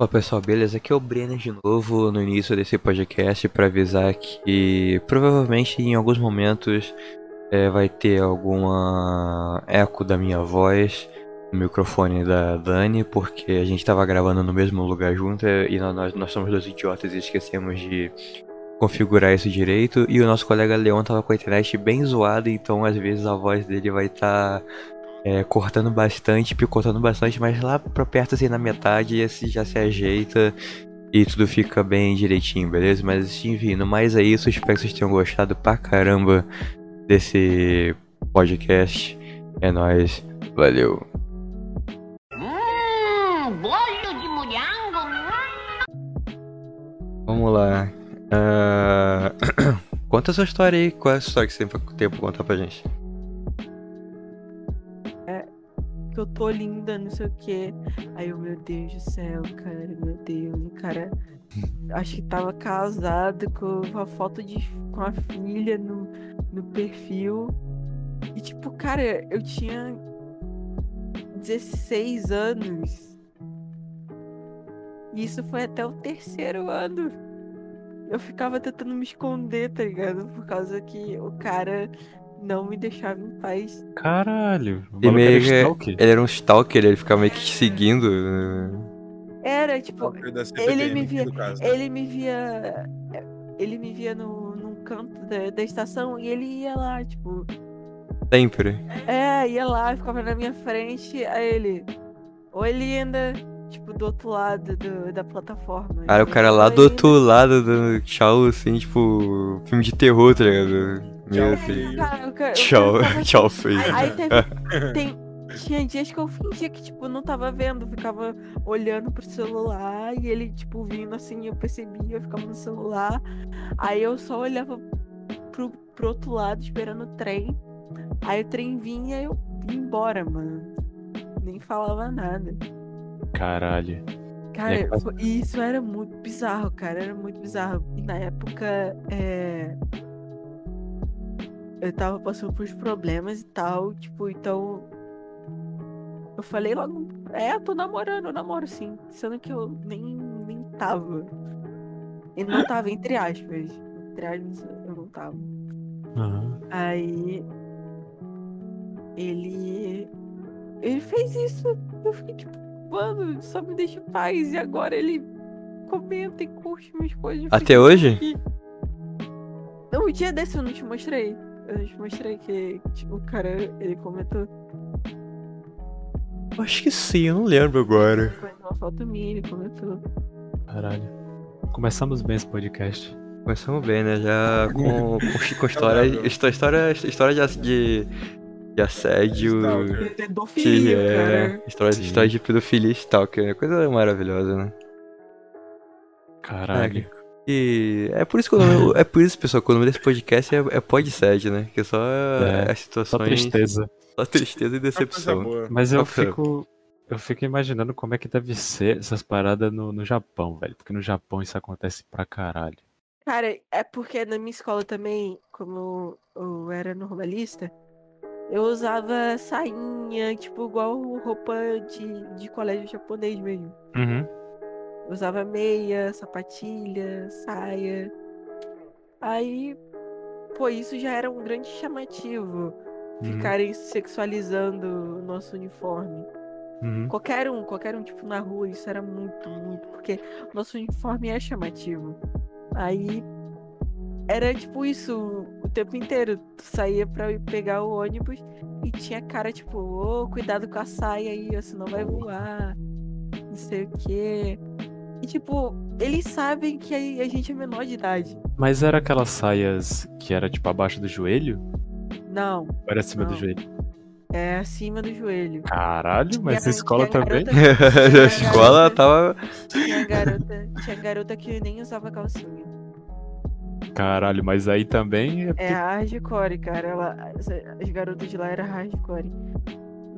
Olá pessoal, beleza? Aqui é o Brenner de novo no início desse podcast para avisar que provavelmente em alguns momentos é, vai ter alguma eco da minha voz no microfone da Dani, porque a gente estava gravando no mesmo lugar junto e nós, nós somos dois idiotas e esquecemos de configurar isso direito. E o nosso colega Leon tava com a internet bem zoada, então às vezes a voz dele vai estar. Tá é, cortando bastante, picotando bastante, mas lá pra perto, assim, na metade, esse já se ajeita e tudo fica bem direitinho, beleza? Mas enfim, no mais é isso. Espero que vocês tenham gostado pra caramba desse podcast. É nóis, valeu. Hum, bolho de mulhango. Vamos lá. Uh... Conta a sua história aí. Qual é a história que você tem pra contar pra gente? Que eu tô linda, não sei o quê. Aí eu, meu Deus do céu, cara, meu Deus. O cara acho que tava casado com a foto de com a filha no, no perfil. E tipo, cara, eu tinha 16 anos. E isso foi até o terceiro ano. Eu ficava tentando me esconder, tá ligado? Por causa que o cara não me deixava em paz. Caralho. E meio que ele era um stalker, ele ficava meio que te seguindo. Né? Era, tipo, ele me via, né? ele me via, ele me via no, num canto da, da estação e ele ia lá, tipo... Sempre? É, ia lá, ficava na minha frente, aí ele... Oi, linda! Tipo, do outro lado do, da plataforma. Aí o cara lá do outro lado dando tchau, assim, tipo, filme de terror, tá ligado? Meu. Tchau, tchau, feio. Aí teve, tem, tinha dias que eu fingia que, tipo, não tava vendo, ficava olhando pro celular e ele, tipo, vindo assim, eu percebia, eu ficava no celular. Aí eu só olhava pro, pro outro lado, esperando o trem. Aí o trem vinha e eu ia embora, mano. Nem falava nada. Caralho. Cara, isso era muito bizarro, cara. Era muito bizarro. E na época, é eu tava passando por problemas e tal, tipo, então. Eu falei logo, é, eu tô namorando, eu namoro sim. Sendo que eu nem, nem tava. Ele não tava, entre aspas. Entre aspas, eu não tava. Uhum. Aí. Ele. Ele fez isso. Eu fiquei tipo, mano, só me deixa em paz. E agora ele comenta e curte minhas coisas. Até hoje? Aqui. Não, o dia desse eu não te mostrei. Eu te mostrei que tipo, o cara, ele comentou. Acho que sim, eu não lembro agora. Foi uma foto minha, ele comentou. Caralho. Começamos bem esse podcast. Começamos bem, né? Já com, com, com história, história, história de, de, de assédio. Pedofilia, que é, História, história de pedofilia e stalker. Coisa maravilhosa, né? Caralho. E é por isso que o nome, é por isso, pessoal, que o nome desse podcast é, é Podsed, né? Que é só é, as situações. Só tristeza. Só tristeza e decepção. Mas eu fico. Eu fico imaginando como é que deve ser essas paradas no, no Japão, velho. Porque no Japão isso acontece pra caralho. Cara, é porque na minha escola também, como eu era normalista, eu usava sainha, tipo, igual roupa de, de colégio japonês mesmo. Uhum. Usava meia, sapatilha, saia. Aí, pô, isso já era um grande chamativo. Uhum. Ficarem sexualizando o nosso uniforme. Uhum. Qualquer um, qualquer um, tipo, na rua, isso era muito, muito. Porque o nosso uniforme é chamativo. Aí, era tipo isso o tempo inteiro. Tu saía pra ir pegar o ônibus e tinha cara, tipo, ô, oh, cuidado com a saia aí, senão vai voar. Não sei o quê. E, tipo, eles sabem que a gente é menor de idade. Mas era aquelas saias que era, tipo, abaixo do joelho? Não. Ou era acima não. do joelho? É acima do joelho. Caralho, mas a escola também? a escola tava. Tinha garota, tinha garota que nem usava calcinha. Caralho, mas aí também é. É hardcore, cara. Ela, as garotas de lá eram hardcore.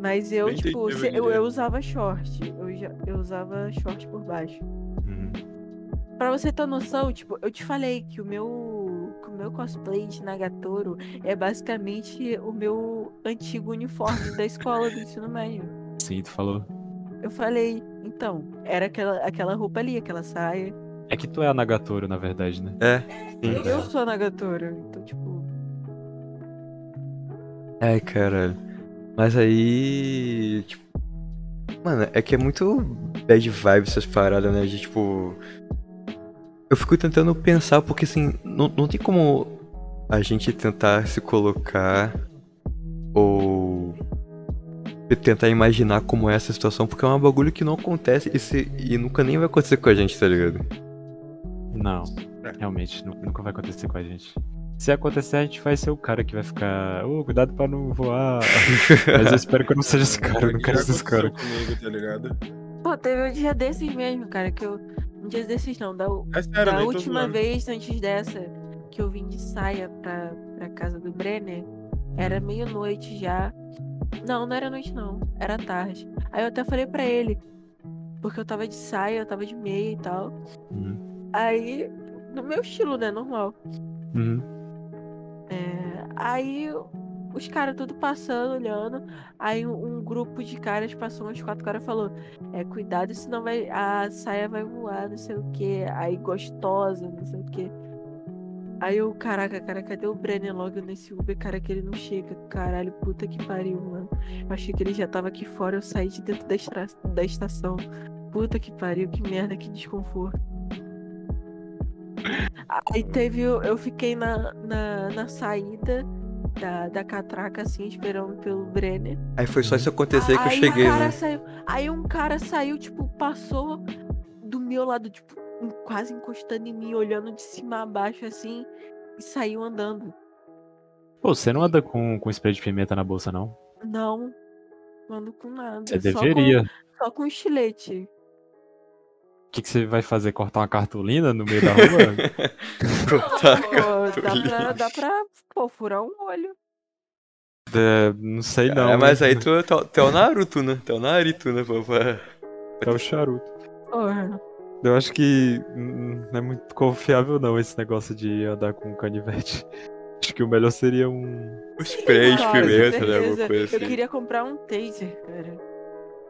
Mas eu, Bem tipo, eu, eu usava short. Eu, eu usava short por baixo. Pra você ter noção, tipo, eu te falei que o meu, que o meu cosplay de Nagatoro é basicamente o meu antigo uniforme da escola do ensino médio. Sim, tu falou. Eu falei, então, era aquela, aquela roupa ali, aquela saia. É que tu é a Nagatoro, na verdade, né? É, sim. Eu sou a Nagatoro, então, tipo. Ai, caralho. Mas aí. Tipo. Mano, é que é muito bad vibe essas paradas, né? De tipo. Eu fico tentando pensar, porque assim, não, não tem como a gente tentar se colocar ou tentar imaginar como é essa situação, porque é um bagulho que não acontece e, se, e nunca nem vai acontecer com a gente, tá ligado? Não, É. realmente, nu- nunca vai acontecer com a gente. Se acontecer, a gente vai ser o cara que vai ficar. Ô, cuidado pra não voar. Mas eu espero que eu não seja esse cara, eu não quero ser esse cara. comigo, tá ligado? Pô, teve um dia desses mesmo, cara, que eu. Um dia desses não, da, É sério, da última vez antes dessa, que eu vim de saia pra, pra casa do Brenner, era meia-noite já. Não, não era noite não, era tarde. Aí eu até falei pra ele, porque eu tava de saia, eu tava de meia e tal. Uhum. Aí, no meu estilo, né, normal. Uhum. É, aí os caras tudo passando, olhando. Aí um, um grupo de caras passou, uns quatro caras falou: É, cuidado, senão vai, a saia vai voar, não sei o que. Aí gostosa, não sei o que. Aí eu, caraca, cara, cadê o Brenner logo nesse Uber? Cara, que ele não chega. Caralho, puta que pariu, mano. Eu achei que ele já tava aqui fora, eu saí de dentro da, estra- da estação. Puta que pariu, que merda, que desconforto. Aí teve. Eu fiquei na, na, na saída da, da catraca, assim, esperando pelo Brenner. Aí foi só isso acontecer que eu cheguei, um cara né? saiu. Aí um cara saiu, tipo, passou do meu lado, tipo, quase encostando em mim, olhando de cima a baixo, assim, e saiu andando. Pô, você não anda com, com spray de pimenta na bolsa, não? Não, não ando com nada. Você só deveria. Com, só com estilete. O que, que você vai fazer? Cortar uma cartolina no meio da rua? Cortar Pô, dá pra, dá pra, pô, furar um olho. É, não sei não. É, mas hein? aí tu, tu, tu é o Naruto, né? Tu é o Naruto, né? pô, pra- É o charuto. Porra. Eu acho que não é muito confiável não esse negócio de andar com canivete. Acho que o melhor seria um. Spray de Cara, pimenta, com né? Alguma coisa Eu assim. queria comprar um taser, cara.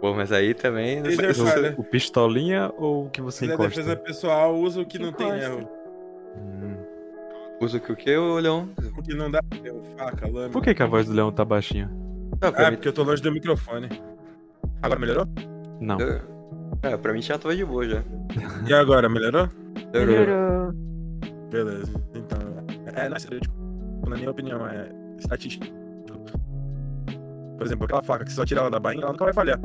Pô, mas aí também. Falha. O pistolinha ou o que você Se é encosta? defesa pessoal, usa o que não tem Encosta. erro. Hum. Usa o que o que, ô Leão? O que não dá erro, faca, lâmina. Por que, que a voz do leão tá baixinha? Ah, pra Ah, mim, porque eu tô longe do microfone. Agora melhorou? Não. ah, pra mim já tava de boa já. E agora, melhorou? Melhorou. Beleza. Então, é, não é tipo, na minha opinião, é estatística. Por exemplo, aquela faca que só tira ela da bainha, ela nunca vai falhar.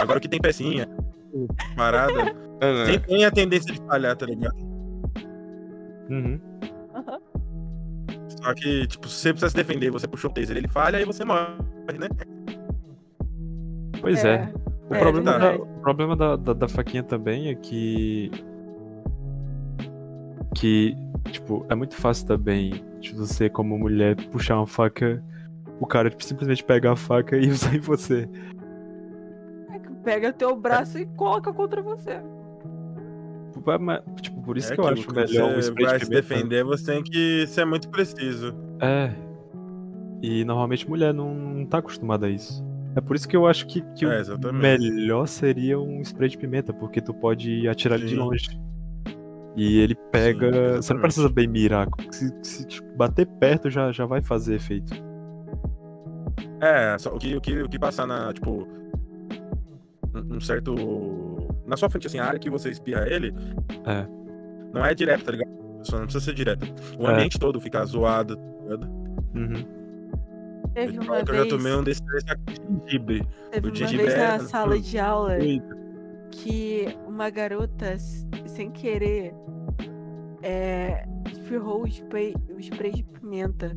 Agora o que tem pecinha, parada, não. sempre tem a tendência de falhar, tá ligado? Uhum. Aham. Só que, tipo, se você precisa se defender, você puxou o taser, ele falha, aí você morre, né? Pois é. O É, problema, da, o problema da, da, da faquinha também é que. Que, tipo, é muito fácil também de você, como mulher, puxar uma faca, o cara tipo, simplesmente pegar a faca e usar em você. Pega teu braço e coloca contra você. Tipo, é, mas, Tipo, por isso É que eu acho quando melhor você spray vai de se defender, você tem que ser muito preciso. É. E normalmente mulher não, não tá acostumada a isso. É por isso que eu acho que, que É, o melhor seria um spray de pimenta, porque tu pode atirar ele de Sim. longe. E ele pega. você não precisa bem mirar. Se, se tipo, bater perto já, já vai fazer efeito. É, só o que, o que, o que passar na, tipo, um um certo. Na sua frente, assim, a área que você espirra ele. É. Não é direto, tá ligado? Só não precisa ser direto. O É. ambiente todo fica zoado, tá ligado? Uhum. Teve uma eu já vez, tomei um desses três sacos de gengibre. teve o uma gengibre vez é- na sala de aula Eita. que uma garota, sem querer, é, espirrou o spray, o spray de pimenta.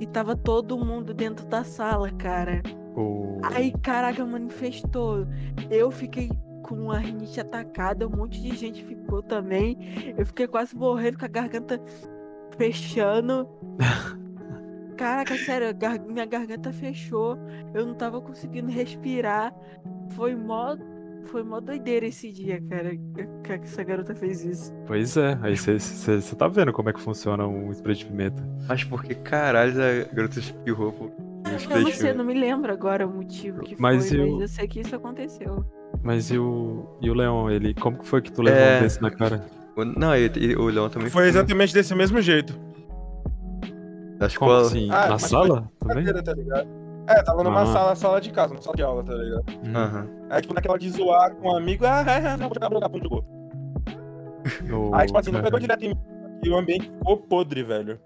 E tava todo mundo dentro da sala, cara. O... Aí, caraca, manifestou. Eu fiquei com a rinite atacada, um monte de gente ficou também. Eu fiquei quase morrendo com a garganta fechando. Caraca, sério, gar- minha garganta fechou. Eu não tava conseguindo respirar. Foi mó, foi mó doideira esse dia, cara, que essa garota fez isso. Pois é, aí você tá vendo como é que funciona um spray de pimenta. Mas por que caralho a garota espirrou? pô? Eu não sei, não me lembro agora o motivo que Mas foi, eu- mas eu sei que isso aconteceu. Mas e o, e o Leão, ele. Como que foi que tu levou É. um desse na cara? O- Não, e- e o Leão também Foi exatamente desse mesmo jeito. da Como escola. assim? Ah, na sala? Também? Tá ligado? É, tava numa Ah. sala, sala de casa, numa sala de aula, tá ligado? Hum, Aham. Aí, tipo, naquela de zoar com um amigo, ah, ah, ah, não, vou jogar, vou jogar, pum, jogou. o- Aí, tipo assim, não pegou direto em mim. E o ambiente ficou podre, velho.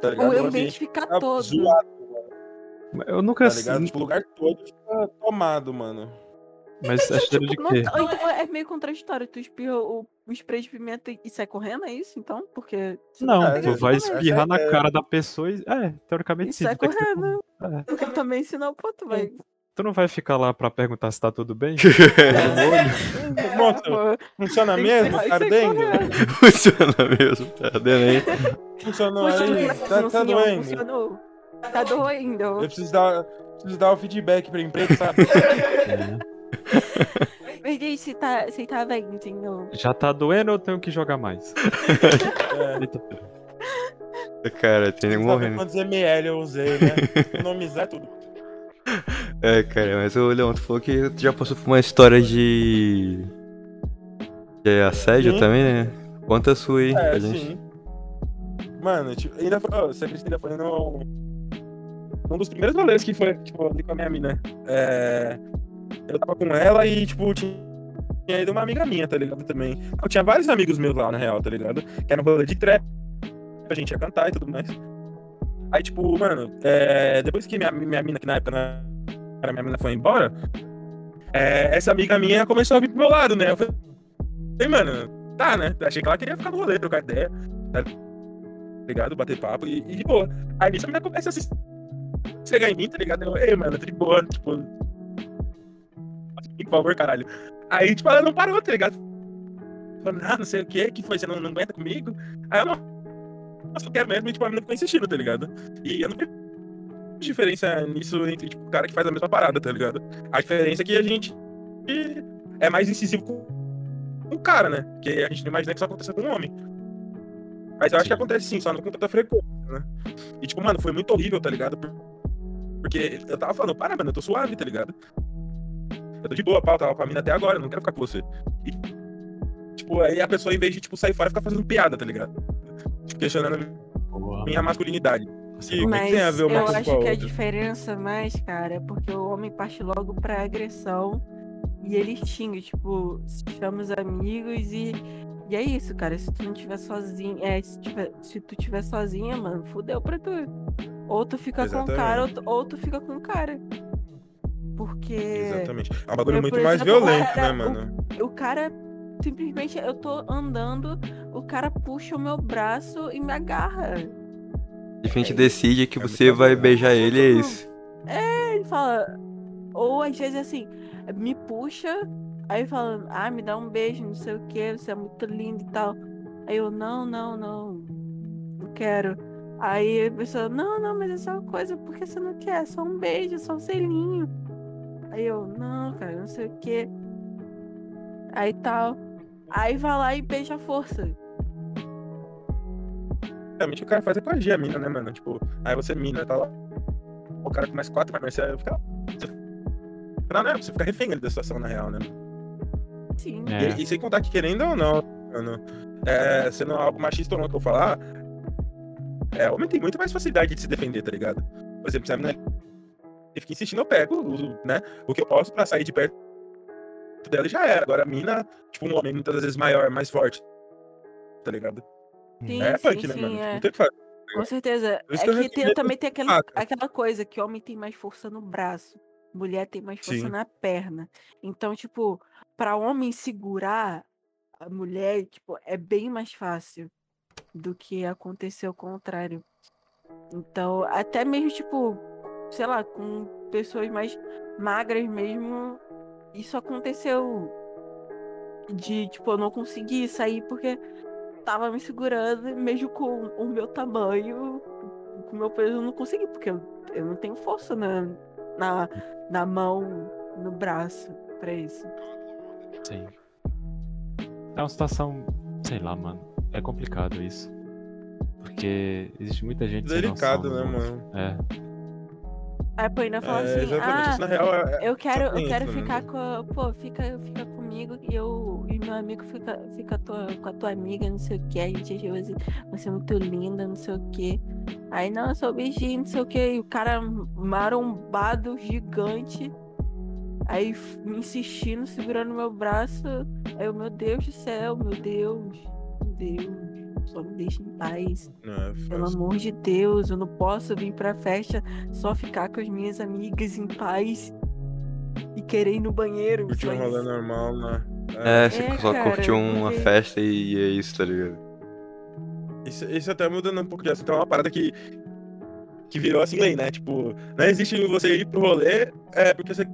Tá ligado? O ambiente fica tá todo. zoado, Eu nunca. tá ligado? Tipo, o lugar todo fica tomado, mano. Mas é cheiro de Tipo, não quê? tá- então é meio contraditório. Tu espirra o, o spray de pimenta e, sai correndo, é isso então? Porque. você Não, É, tu vai é espirrar na cara da pessoa e. É, teoricamente E sim. sai correndo. É. Porque também, senão, pô, tu vai. Tu não vai ficar lá pra perguntar se tá tudo bem? Pô, funciona mesmo? Tá ardendo? Funciona mesmo, tá ardendo aí. Funcionou Funcionou, aí? Tá, não tá funcionou, doendo? funcionou. Tá doendo. Eu preciso dar, preciso dar o feedback pra empresa, sabe? É. Diz se tá, se tá vendo, entendeu? Já tá doendo ou eu tenho que jogar mais? É. Cara, tem Sabe morrendo. quantos ml eu usei, né? Economizar tudo. É, cara, mas o Leão, tu falou que tu já passou por uma história de. de assédio Sim. também, né? Conta a sua aí, É, pra gente. sim. Mano, tipo, ainda foi. Oh, você acredita, ainda foi no. Um dos primeiros rolês que foi, tipo, ali com a minha mina. É. Eu tava com ela e, tipo, tinha ido uma amiga minha, tá ligado? Também. Eu tinha vários amigos meus lá, na real, tá ligado? Que era um rolê de trap. A gente ia cantar e tudo mais. Aí, tipo, mano, é, depois que minha, minha mina, que na época era minha mina, foi embora, é, essa amiga minha começou a vir pro meu lado, né? Eu falei, mano, tá, né? Achei que ela queria ficar no rolê, trocar ideia, tá ligado? Bater papo e, e boa. Aí nisso a menina começa a se chegar em mim, tá ligado? Eu, ei, mano, tô de boa, tipo. Por favor, caralho. Aí, tipo, ela não parou, tá ligado? Falando, ah, não sei o que, que foi, você não, não aguenta comigo? Aí eu não. Eu quero mesmo, e tipo, a menina ficou insistindo, tá ligado? E eu não vejo diferença nisso entre, tipo, o cara que faz a mesma parada, tá ligado? A diferença é que a gente é mais incisivo com com o cara, né? Porque a gente não imagina que isso aconteça com um homem. Mas eu acho que acontece sim, só não com tanta frequência, né? E tipo, mano, foi muito horrível, tá ligado? Porque eu tava falando, para, mano, eu tô suave, tá ligado? Eu tô de boa, pau, tava com a mina até agora, eu não quero ficar com você. E, tipo, aí a pessoa, em vez de, tipo, sair fora, fica fazendo piada, tá ligado? Tipo, questionando Porra. minha masculinidade. Que Mas tem a ver uma eu coisa acho a que a outra? diferença mais, cara, é porque o homem parte logo pra agressão e ele xinga, tipo, chama os amigos e. E é isso, cara. Se tu não tiver sozinho. É, se, tiver, se tu tiver sozinha, mano, fudeu pra tu. Ou tu fica com o cara, ou tu, ou tu fica com o cara. Porque Exatamente. É um bagulho eu, muito por mais exemplo, violento, cara, né, o- mano? o cara. Simplesmente eu tô andando, o cara puxa o meu braço e me agarra. A gente decide que É você vai bom. beijar ele, é isso. Ele fala. Ou às vezes assim, me puxa, aí fala, ah, me dá um beijo, não sei o que, você é muito lindo e tal. Aí eu, não, não, não, não quero. Aí a pessoa, não, não, mas é só uma coisa, por que você não quer? É Só um beijo, só um selinho. Aí eu, não, cara, não sei o que. Aí tal. Aí vai lá e beija a força. Realmente o cara faz é coagir a mina, né, mano? Tipo, aí você mina, tá lá. O cara com mais quatro, mas você fica. Não, né? Você fica refém da situação, na real, né? Sim. É. E, e sem contar que, querendo ou não, mano, é, sendo algo machista ou não que eu falar, é, homem tem muito mais facilidade de se defender, tá ligado? Por exemplo, se a ele fica insistindo, eu pego, uso, né? O que eu posso pra sair de perto dela e já era. Agora a mina, tipo, um homem muitas vezes maior, mais forte, tá ligado? Sim, é sim, punk, né, sim, mano? é. Não tem o que fazer. Com certeza. É que que tem- também tem aquele, nada. aquela coisa que homem tem mais força no braço, mulher tem mais força Sim. na perna. Então, tipo, pra homem segurar a mulher, tipo, é bem mais fácil do que acontecer o contrário. Então, até mesmo, tipo, sei lá, com pessoas mais magras mesmo, isso aconteceu de, tipo, eu não conseguir sair porque tava me segurando, mesmo com o meu tamanho, com o meu peso, eu não consegui, porque eu, eu não tenho força na, na, na mão, no braço pra isso. Sim. É uma situação, sei lá, mano. É complicado isso. Porque existe muita gente sem Delicado, noção, né, mano? É. Aí pô, ainda fala É, assim, ah, real é. eu quero, eu quero isso, né? ficar com a, pô, fica, fica comigo e eu e meu amigo fica, fica tua- com a tua amiga, não sei o que, a gente você, você é muito linda, não sei o que. Aí não, eu sou beijinho, não sei o que, e o cara marombado, gigante, aí me insistindo, segurando meu braço, aí eu, meu Deus do céu, meu Deus, meu Deus, só me deixa em paz. Não, é Pelo amor de Deus, eu não posso vir pra festa só ficar com as minhas amigas em paz e querer ir no banheiro. Curtir um rolê normal, né? É, você É, só cara, curtiu uma porque- festa e é isso, tá ligado? Isso, isso até mudando um pouco de assunto, é uma parada que, que virou assim lei, né? Tipo, não existe você ir pro rolê é, porque você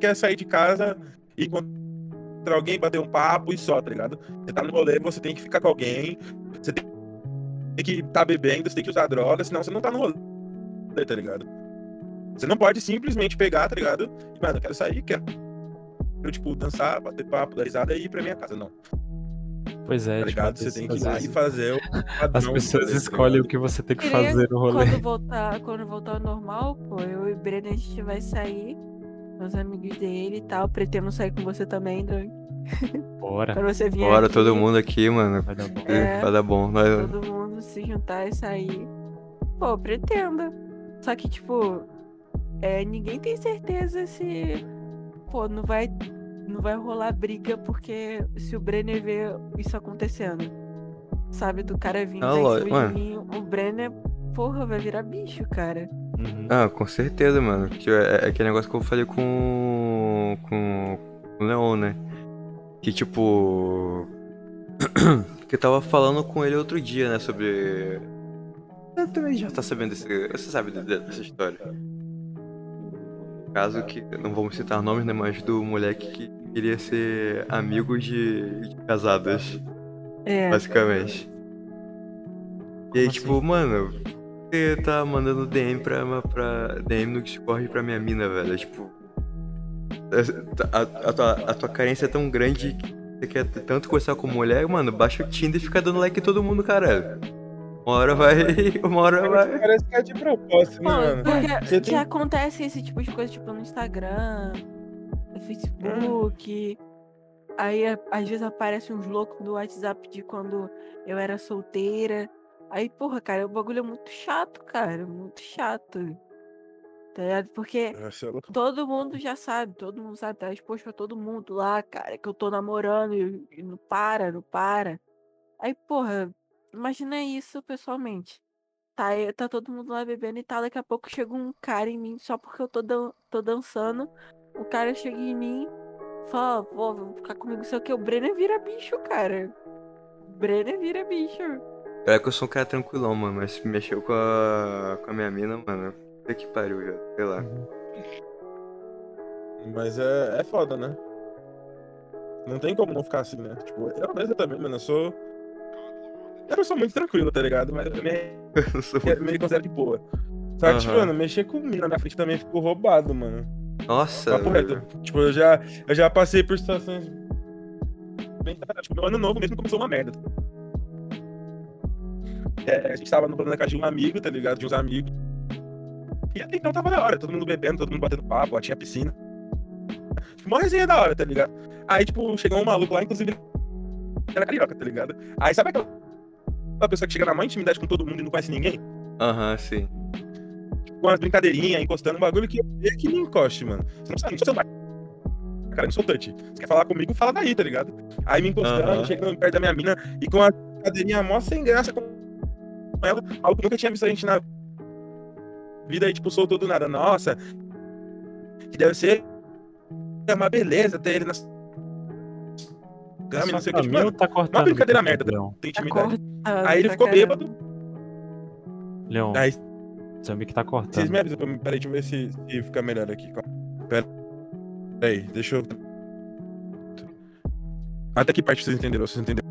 quer sair de casa e encontrar alguém, bater um papo e só, tá ligado? Você tá no rolê, você tem que ficar com alguém, você tem, que estar tá bebendo, você tem que usar droga, senão você não tá no rolê, tá ligado? Você não pode simplesmente pegar, tá ligado? E, mano, eu quero sair, quero, tipo, dançar, bater papo, dar risada e ir pra minha casa. Não, Pois é, tá tipo, ligado? às Você tem que ir lá e fazer o As pessoas tá escolhem o que você tem que fazer no rolê. Quando voltar, quando voltar ao normal, pô, eu e Breno a gente vai sair os amigos dele e tal. Pretendo sair com você também, Dan. Bora. Quando você vier Bora aqui, todo mundo aqui, mano. Vai dar bom. É. Vai dar bom. Nós... todo mundo se juntar e sair. Pô, pretendo. Só que, tipo, é, ninguém tem certeza se. Pô, não vai, não vai rolar briga porque se o Brenner vê isso acontecendo. Sabe, do cara vindo Ah, em cima mano. de mim, o Brenner, porra, vai virar bicho, cara. Uhum. Ah, com certeza, mano. Que é, é aquele negócio que eu falei com, com, com o Leon, né? Que tipo. que eu tava falando com ele outro dia, né? Sobre. Você também já tá sabendo desse. Você sabe de- de- dessa história. Caso que. Não vamos citar nomes, né? Mas do moleque que queria ser amigo de, de casadas, É. basicamente. E aí, Como tipo, assim? mano, você tá mandando DM pra, pra DM no Discord pra minha mina, velho. É, tipo. A, a- a tua, a tua carência é tão grande que você quer tanto conversar com mulher, mano, baixa o Tinder e fica dando like em todo mundo, caralho. Uma hora vai. Uma hora vai. Parece que é de propósito, né, mano? porque que tem- acontece esse tipo de coisa, tipo, no Instagram, no Facebook. Aí, às vezes, aparece uns loucos do WhatsApp de quando eu era solteira. Aí, porra, cara, o bagulho é muito chato, cara. Muito chato. Tá ligado? Porque é louco. todo mundo já sabe, todo mundo sabe, tá exposto pra todo mundo lá, cara, que eu tô namorando e, e não para, não para. Aí, porra, imagina isso pessoalmente. Tá, tá todo mundo lá bebendo e tal, daqui a pouco chega um cara em mim só porque eu tô, dan tô dançando. O cara chega em mim, fala, pô, vamos ficar comigo, o que. O Brenner vira bicho, cara. O Brenner vira bicho. É que eu sou um cara tranquilão, mano, mas se mexeu com a, com a minha mina, mano. Puta que pariu já, sei lá. Mas é, é foda, né? Não tem como não ficar assim, né? Tipo, eu mesmo também, mano, eu sou. Eu sou muito tranquilo, tá ligado? Mas eu me, Eu sou muito- me considero de boa. Só que, tipo, Aham. mano, mexer comigo na minha frente também ficou roubado, mano. Nossa, velho. Tipo, eu já, eu já passei por situações. Bem, tipo, meu ano novo mesmo começou uma merda. É, a gente tava no plano na casa de um amigo, tá ligado? De uns amigos. E até então tava da hora, todo mundo bebendo, todo mundo batendo papo, lá tinha piscina. Uma resenha da hora, tá ligado? Aí, tipo, chegou um maluco lá, inclusive, era carioca, tá ligado? Aí sabe aquela pessoa que chega na maior intimidade com todo mundo e não conhece ninguém? Aham, sim. com umas brincadeirinhas, encostando um bagulho que é que me encoste, mano. Você não sabe, não sou seu pai. Cara, eu não sou touch. Você quer falar comigo, fala daí, tá ligado? Aí me encostando, Aham. chegando perto da minha mina e com a brincadeirinha mó sem graça com ela, algo que nunca tinha visto a gente na vida aí, tipo, soltou do nada. Nossa, que deve ser uma beleza ter ele na cama e não sei o que. Tipo, mano, tá cortando. brincadeira aqui, merda. Leon. tem Tá intimidade. cortando Aí ele pra ficou caramba. bêbado. Leon, Aí seu amigo tá cortando. Vocês me avisam pra mim. Peraí, deixa eu ver se, se fica melhor aqui. Pera aí, deixa eu. Até que parte vocês entenderam? Vocês entenderam?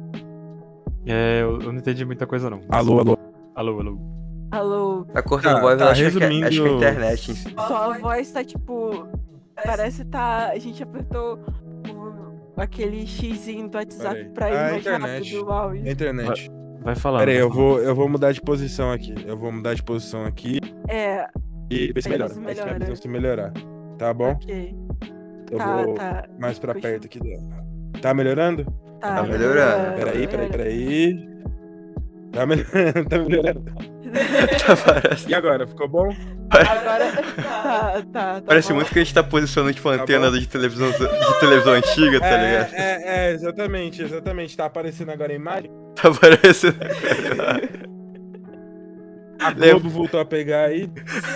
É, eu não entendi muita coisa não. Alô, alô. Alô, alô. Alô, Tá cortando Tá, voz, tá, eu acho, que é, resumindo- acho que é a internet sua voz tá tipo. Parece tá. A gente apertou aquele xizinho do WhatsApp Peraí. pra ir Ah, mais internet. rápido. A internet. Vai falando. Pera aí, vai eu vou, eu vou mudar de posição aqui. Eu vou mudar de posição aqui. É, E vê se melhora. se Aí se melhora. se melhorar. Tá bom? Ok. Eu tá, vou tá. mais pra Continua. perto aqui dela. Tá melhorando? Tá, Tá melhorando. Peraí, peraí, peraí. Tá melhorando, tá melhorando. Tá, parece E agora, ficou bom? Agora tá, tá, tá parece bom. muito que a gente tá posicionando tipo Tá antena de televisão, de televisão antiga, tá é, ligado? é, é, exatamente, exatamente. Tá aparecendo agora a imagem. Tá parecendo. A Lembra- Globo voltou a pegar aí.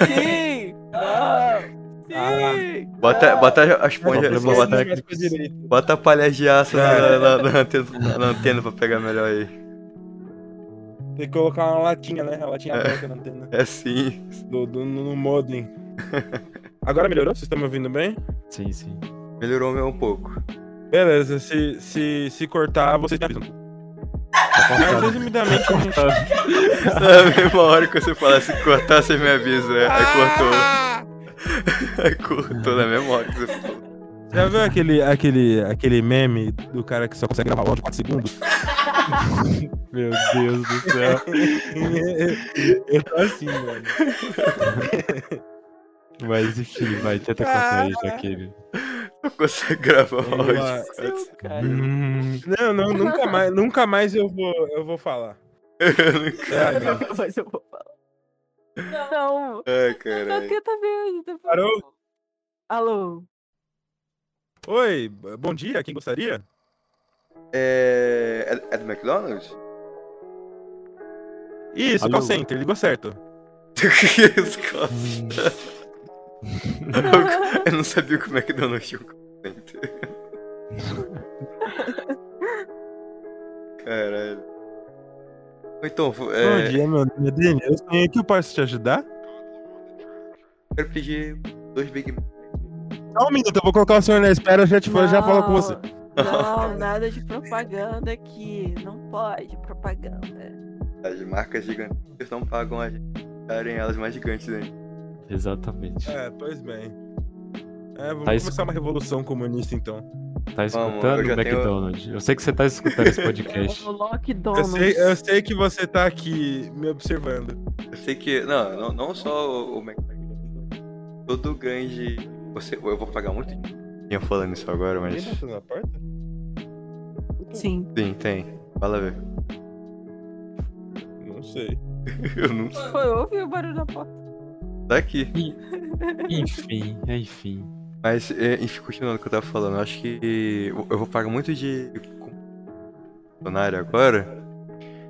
Sim! Não! Sim! Bota, não. bota as pontas, Problema bota, direita. bota a palha de aço na, É. na- na antena, na antena pra pegar melhor aí. Tem que colocar uma latinha, né? A latinha É. aberta na antena. É sim. Do, do, no modem. Agora melhorou? Vocês estão me ouvindo bem? Sim, sim. Melhorou meu um pouco. Beleza, se, se, se cortar, vocês me avisam. Tá Mas resumidamente, a gente... Na mesma hora que você fala, se cortar, você me avisa. É, aí cortou. Ah! Aí cortou na mesma hora que você falou. Já viu aquele, aquele, aquele meme do cara que só consegue gravar áudio 4 segundos? Meu Deus do céu. eu tô assim, mano. Mas enfim, vai, tenta contar aí, Jaqueline. Não consegue gravar Vamos áudio. cara. Hum, Não, não, nunca mais, nunca mais eu vou, eu vou falar. É, não. Mas eu vou falar. Não! Ai, Só caralho. tenta ver. depois- Parou? Alô? Oi, bom dia, quem gostaria? É. É é do McDonald's? Isso, Alô? call center, ligou certo. Que isso. Eu não sabia que o McDonald's tinha um call-center. Caralho. Então, vo- Bom é, dia, meu nome é Dani. Eu sonhei que eu posso te ajudar? quero pedir dois Big Mac. Só um minuto, eu vou colocar o senhor na espera, eu já, te, já falo com você. Não, nada de propaganda aqui. Não pode propaganda. As marcas gigantes não pagam a gente darem elas mais gigantes ainda. Exatamente. É, pois bem. É, vamos Tá começar uma revolução comunista então. Tá Vamos, escutando eu já o tenho- McDonald's? Eu sei que você tá escutando esse podcast. O Eu sei, eu sei que você tá aqui me observando. Eu sei que. Não, não, não só o, o McDonald's. Todo grande. Você, eu vou pagar muito dinheiro falando isso agora, mas. bateu na porta? Sim. Sim, tem. Fala ver. Não sei. Eu não sei. Foi, eu ouvi o barulho da porta. Tá aqui. Enfim, enfim. Mas, é, enfim, continuando o que eu tava falando, eu acho que eu vou pagar muito de funcionário agora,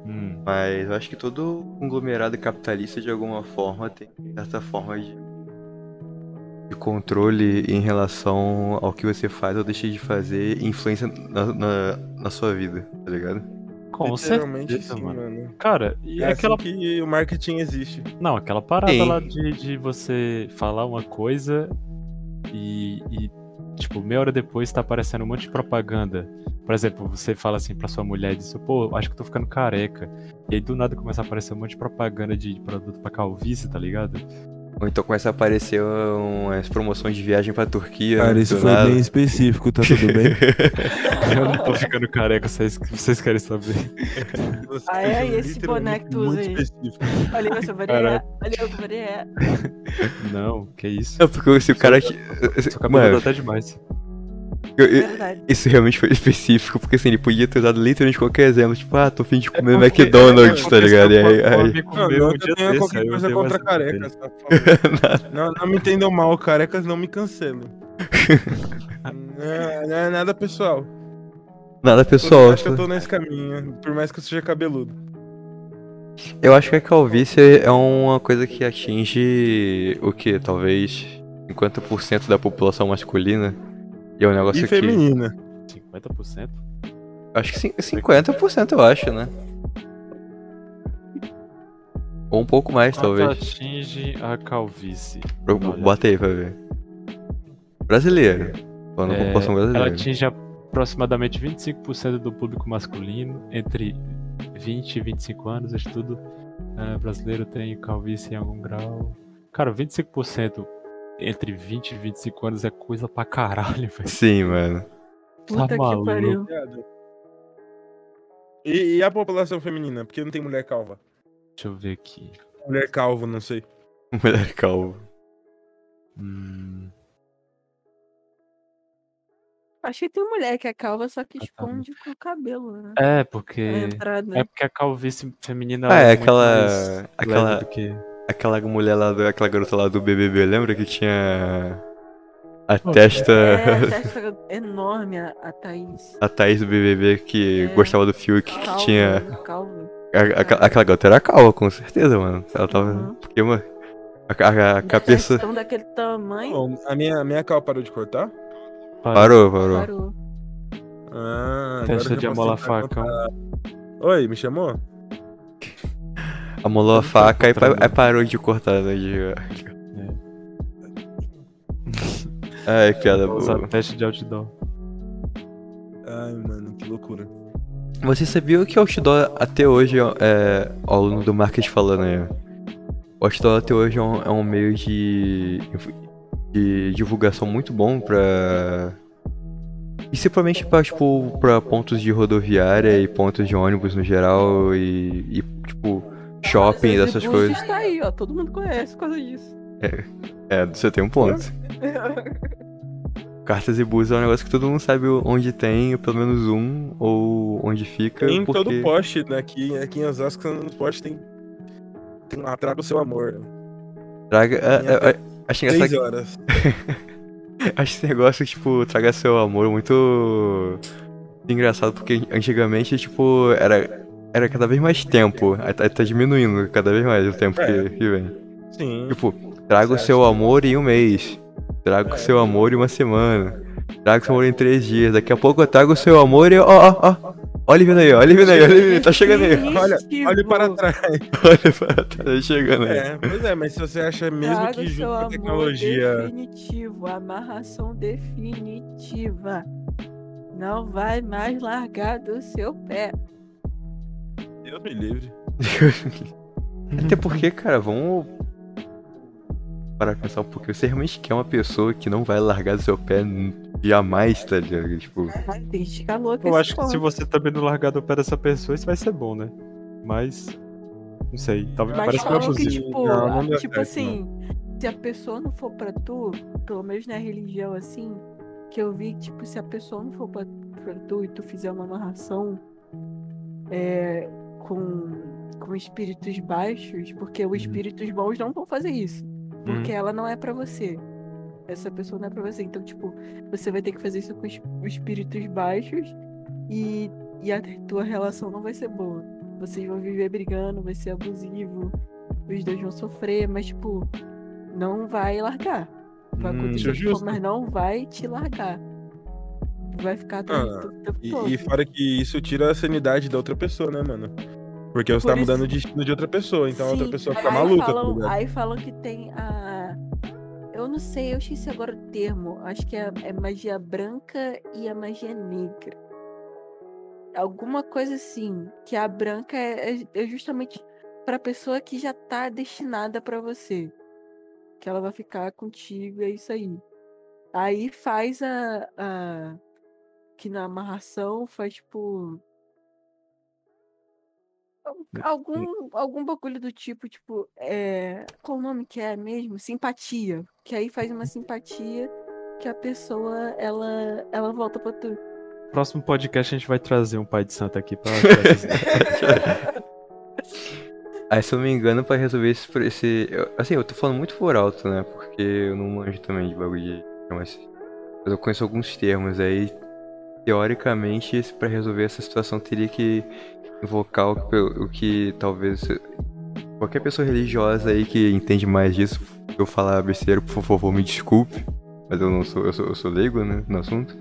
Hum, mas eu acho que todo conglomerado capitalista, de alguma forma, tem certa forma de, de controle em relação ao que você faz ou deixa de fazer influência na, na, na sua vida, tá ligado? com Literalmente certeza, sim, mano. mano. Cara, e É aquela. assim que o marketing existe. Não, aquela parada Sim. lá de, de você falar uma coisa e, e, tipo, meia hora depois tá aparecendo um monte de propaganda. Por exemplo, você fala assim pra sua mulher e diz, pô, acho que eu tô ficando careca. E aí do nada começa a aparecer um monte de propaganda de produto pra calvície, tá ligado? Ou então começa a aparecer umas promoções de viagem pra Turquia. Cara, isso do foi nada. bem específico, tá tudo bem? Eu não tô ficando careca, vocês, vocês querem saber. Ah, é? E esse boné que tu usa aí? específico. Olha o seu Caraca. Olha o Vareé. Não, que isso. Não, porque se o cara. Seu cabelo Mano, tá até demais. Eu- eu-. Isso realmente foi específico, porque assim, ele podia ter usado literalmente qualquer exemplo, tipo, ah, tô fim de comer porque- McDonald's, é tá ligado? E aí, aí... Não, um eu desse, qualquer aí eu coisa contra carecas, tá? Não, não me entendam mal, carecas não me cancelem. não, não é nada pessoal. Nada Eu pessoal. acho que eu tô nesse caminho, por mais que eu seja cabeludo. Eu acho que a calvície é uma coisa que atinge o que? Talvez 50% da população masculina. E é um negócio E que. feminina. 50%? Acho que cin- 50% eu acho, né? Ou um pouco mais, Quanto talvez. atinge a calvície? Eu-. Bota aí pra ver. Brasileiro. Falando É, população ela brasileira. atinge aproximadamente 25% do público masculino entre 20 e 25 anos. Estudo eh, brasileiro tem calvície em algum grau. Cara, 25% entre 20 e 25 anos é coisa pra caralho, velho. Sim, mano. Puta que maluco. pariu. E, e a população feminina? Porque não tem mulher calva. Deixa eu ver aqui. Mulher calvo, não sei. Mulher calvo. Hum, Acho que tem mulher que é calva, só que Ah, tá. esconde com o cabelo, né? é, porque. entrada. É porque a calvície feminina Ah, é muito aquela- aquela- do que. Aquela mulher lá, do, aquela garota lá do BBB, lembra que tinha a testa, É, a testa enorme, a, a Thaís. a Thaís do BBB que É. gostava do Fiuk, que Calva, tinha... calva. a- aquela, aquela garota era calva, com certeza, mano. Ela tava... Uhum. Porque, mano, a, a, a cabeça... Daquele tamanho, Bom, a minha, a minha cal parou de cortar? Parou, parou. parou. Ah, agora Testa de tentar facão. Oi, me chamou? Amolou a tô faca e pa- parou de cortar, né? De... Ai, que piada boa. teste de outdoor. Ai, mano, que loucura. Você sabia que o outdoor até hoje é. Ó, o aluno do marketing falando aí. O outdoor até hoje é um, é um meio de. de divulgação muito bom pra. Principalmente pra, tipo, pra pontos de rodoviária e pontos de ônibus no geral e, e, tipo, shopping, esse coisas. Búzios tá aí, ó. Todo mundo conhece por causa disso. É, você tem um ponto. Cartas e bus é um negócio que todo mundo sabe onde tem, pelo menos um, ou onde fica. Tem em porque... todo poste, né? Aqui, aqui em Osasco, nos postes tem. Tem lá, traga o seu amor. Traga. é, é, até é, acho engraçado horas. Acho esse negócio, tipo, traga seu amor muito engraçado, porque antigamente, tipo, era, era cada vez mais tempo. Aí tá, tá diminuindo cada vez mais o tempo É. que, que vem. Sim. Tipo, traga o seu amor em um mês. Traga o seu amor em uma semana. Traga o seu amor em três dias. Daqui a pouco eu trago o seu amor e. Ó, ó, ó. Olha ele vindo aí, olha ele vindo aí, olha vindo, tá chegando aí. Olha, olhe para trás. Olha para tá chegando aí. É, pois é, mas se você acha mesmo Traga que junto com a tecnologia. definitivo, amarração definitiva. Não vai mais largar do seu pé. Deus me livre. Até porque, cara, vamos. Para pensar um pouquinho. Você realmente quer uma pessoa que não vai largar do seu pé jamais, tá ligado? Tipo. Tem que fica louca Eu esse acho que se você também não largar do pé dessa pessoa, isso vai ser bom, né? Mas. Não sei. Talvez Mas parece meio falam que, abusivo. tipo, Não, não tipo certo, assim, se a pessoa não for pra tu, pelo menos na religião assim, que eu vi, tipo, se a pessoa não for pra, pra tu e tu fizer uma amarração é, com, com espíritos baixos, porque os espíritos bons não vão fazer isso. Porque ela não é pra você. Essa pessoa não é pra você. Então, tipo, você vai ter que fazer isso com os espíritos baixos e, e a tua relação não vai ser boa. Vocês vão viver brigando, vai ser abusivo, os dois vão sofrer, mas, tipo, não vai largar. Vai Hum, acontecer for, mas não vai te largar. Vai ficar atrás Ah, do tempo E, e fora que isso tira a sanidade da outra pessoa, né, mano? Porque você Por tá isso- mudando o destino de outra pessoa, então a outra Sim, pessoa fica aí maluca, Falam, tá aí falam que tem a. Eu não sei, eu esqueci agora o termo. Acho que é, é magia branca e a magia negra. Alguma coisa assim. Que a branca é, é- é justamente pra pessoa que já tá destinada pra você. Que ela vai ficar contigo, é isso aí. Aí faz a. a que na amarração faz tipo. Algum, algum bagulho do tipo, tipo, é. Qual o nome que é mesmo? Simpatia. Que aí faz uma simpatia que a pessoa, ela, ela volta pra tu. Próximo podcast a gente vai trazer um pai de santo aqui pra. Aí, se eu não me engano, pra resolver esse. esse eu- assim, eu tô falando muito por alto, né? Porque eu não manjo também de bagulho de. Mas, mas eu conheço alguns termos. Aí, teoricamente, pra resolver essa situação, teria que invocar o, que- o que talvez. Qualquer pessoa religiosa aí que entende mais disso, eu falar besteira, por favor, me desculpe. Mas eu não sou. Eu sou, eu sou leigo, né? No assunto.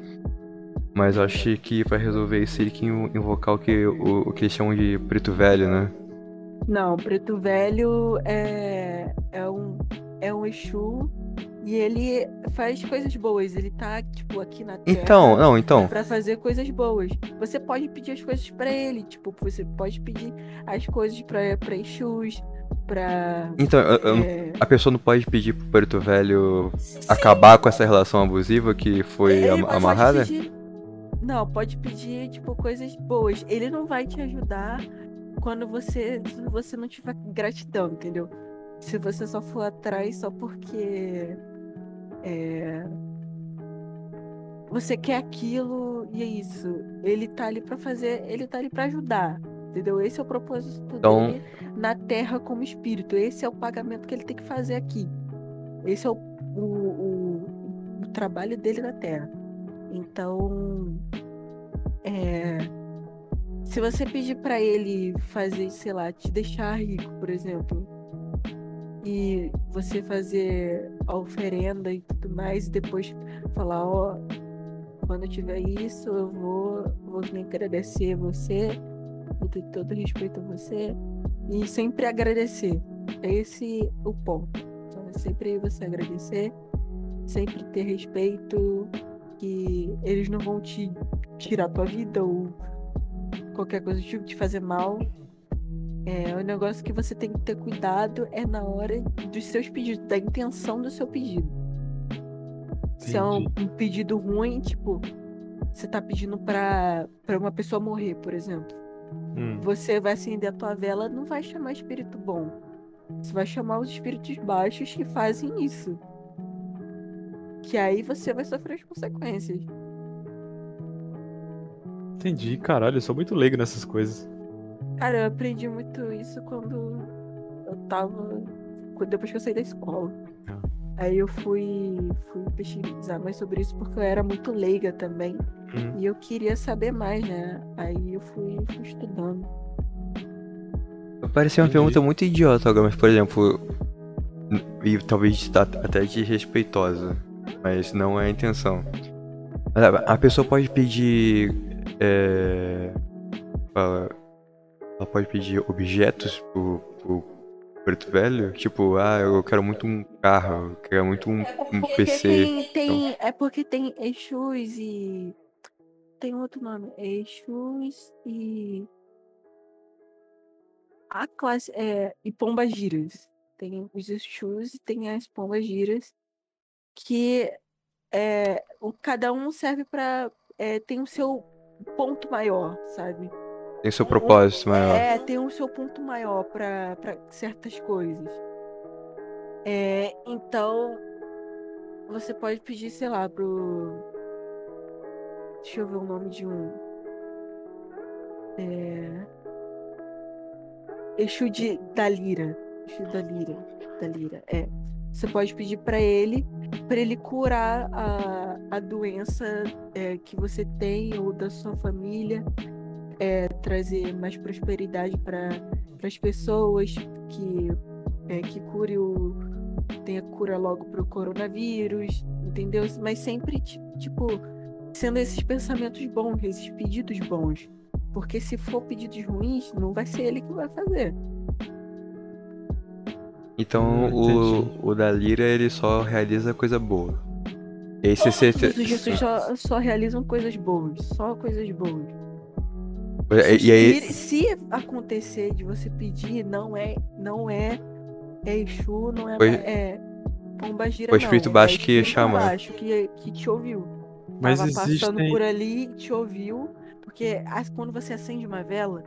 Mas acho que pra resolver isso, teria que invocar o que, o, o que eles chamam de preto velho, né? Não, Preto Velho é, é um é um Exu e ele faz coisas boas. Ele tá, tipo, aqui na Terra. Então, não, então. Pra fazer coisas boas. Você pode pedir as coisas pra ele. Tipo, você pode pedir as coisas pra, pra Exus, pra. Então, é, a pessoa não pode pedir pro Preto Velho acabar com essa relação abusiva que foi ele am- pode amarrada? pedir- Não, pode pedir, tipo, coisas boas. Ele não vai te ajudar quando você, você não tiver gratidão, entendeu? Se você só for atrás só porque É... Você quer aquilo e é isso. Ele tá ali para fazer, ele tá ali para ajudar. Entendeu? Esse é o propósito Então- dele na Terra como espírito. Esse é o pagamento que ele tem que fazer aqui. Esse é o, o, o, o trabalho dele na Terra. Então, é, se você pedir pra ele fazer, sei lá, te deixar rico, por exemplo, e você fazer a oferenda e tudo mais, e depois falar, ó, quando eu tiver isso, eu vou, vou vir agradecer você, vou ter todo respeito a você, e sempre agradecer. É esse o ponto. Então, é sempre você agradecer, sempre ter respeito, que eles não vão te tirar tua vida ou qualquer coisa do tipo, te fazer mal. É, o negócio que você tem que ter cuidado é na hora dos seus pedidos, da intenção do seu pedido. Se é um, Entendi. um pedido ruim, tipo, você tá pedindo pra, pra uma pessoa morrer, por exemplo. Hum. Você vai acender a tua vela, não vai chamar espírito bom. Você vai chamar os espíritos baixos que fazem isso. Que aí você vai sofrer as consequências. Entendi, caralho, eu sou muito leigo nessas coisas. Cara, eu aprendi muito isso quando eu tava. quando- Depois que eu saí da escola. Ah. Aí eu fui, fui pesquisar mais sobre isso porque eu era muito leiga também. Hum. E eu queria saber mais, né? Aí eu fui, fui estudando. Parecia uma Entendi. pergunta muito idiota agora, mas por exemplo. E talvez tá até desrespeitosa. Mas não é a intenção. A pessoa pode pedir. É, fala, ela pode pedir objetos pro, pro preto velho? Tipo, ah, eu quero muito um carro, eu quero muito um, um Porque PC. tem, tem, é porque tem Exus e. Tem outro nome. Exus e. A classe. É, e Pombas Giras. Tem os Exus e tem as Pombas Giras. Que é, o- cada um serve pra. é, tem o seu ponto maior, sabe? Tem seu propósito maior. É, tem o seu ponto maior pra certas coisas. É, então, você pode pedir, sei lá, pro. Deixa eu ver o nome de um. É. Exu de, da Lira. Exu da Lira. Da Lira, é. Você pode pedir pra ele, pra ele curar a, a doença é, que você tem ou da sua família é, trazer mais prosperidade para as pessoas, que, é, que cure o. tenha cura logo para o coronavírus, entendeu? Mas sempre, ti- tipo, sendo esses pensamentos bons, esses pedidos bons. Porque se for pedidos ruins, não vai ser ele que vai fazer. Então Hum, entendi. o, o da Lira ele só realiza coisa boa. E aí você, você, Os Jesus só, só realizam coisas boas, só coisas boas. E, e aí Se, acontecer de você pedir, não é, não é, é Exu, não é, Foi- é Pomba Gira, foi o espírito não, baixo é que espírito chama. baixo que, que te ouviu. Mas Tava passando existem. por ali, te ouviu, porque as- quando você acende uma vela,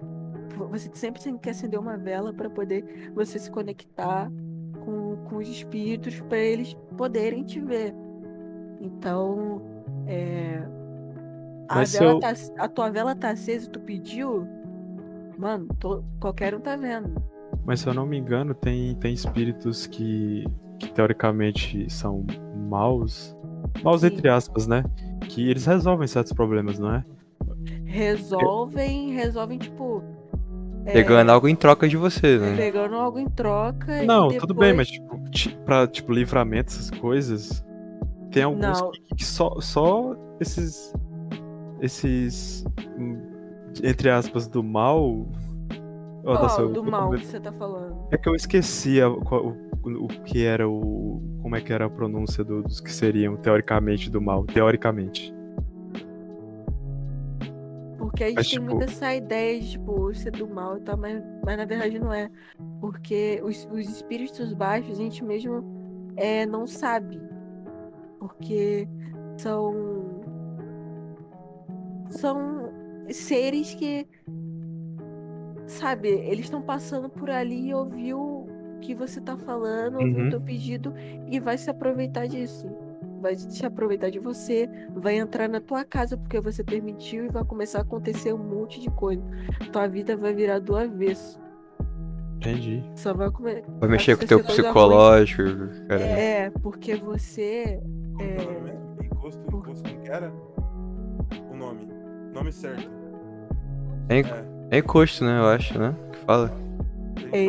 você sempre tem que acender uma vela para poder você se conectar com, com os espíritos para eles poderem te ver. Então, é, a, vela eu- tá, a tua vela tá acesa e tu pediu, mano, to- qualquer um tá vendo. Mas se eu não me engano, tem, tem espíritos que, que teoricamente são maus. Maus Sim. entre aspas, né? Que eles resolvem certos problemas, não é? Resolvem, resolvem, tipo. é, pegando algo em troca de você, né? pegando algo em troca. e Não, tudo bem, mas depois- tipo, ti- pra tipo, livramento, essas coisas, tem alguns Não. que, que só, só esses. Esses. hum, Entre aspas, do mal. Ó, Qual nossa, eu- do eu- mal que você tá falando? É que eu esqueci a- o, o que era o. Como é que era a pronúncia do- dos que seriam teoricamente do mal. Teoricamente. Porque a gente Mas, tem tipo- muito essa ideia de, tipo, ser do mal e tal, mas, mas na verdade não é. Porque os, os espíritos baixos a gente mesmo é, não sabe. Porque são. São seres que. Sabe, eles estão passando por ali e ouviu o que você tá falando, ouviu Uhum. o teu pedido e vai se aproveitar disso. vai se aproveitar de você, vai entrar na tua casa porque você permitiu e vai começar a acontecer um monte de coisa. Tua vida vai virar do avesso. Entendi. Só vai comer. Vai mexer com o teu psicológico, cara. É, porque você. É... É encosto, encosto, como que era? O nome. Nome certo. É, é encosto, né? Eu acho, né? Que fala. Ei.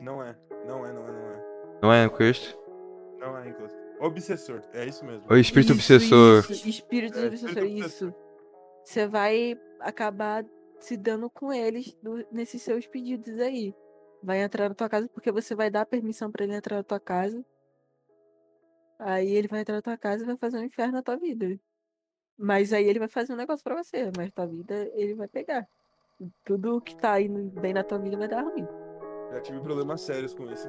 Não é, não é, não é, não é. Não é encosto? Não é encosto. Obsessor, é isso mesmo. O espírito Isso, obsessor. Isso, espírito É, obsessor, espírito isso. Você vai acabar se dando com eles do- nesses seus pedidos aí. Vai entrar na tua casa porque você vai dar permissão pra ele entrar na tua casa. Aí ele vai entrar na tua casa e vai fazer um inferno na tua vida. Mas aí ele vai fazer um negócio pra você, mas tua vida ele vai pegar. Tudo que tá indo bem na tua vida vai dar ruim. Já tive problemas sérios com isso.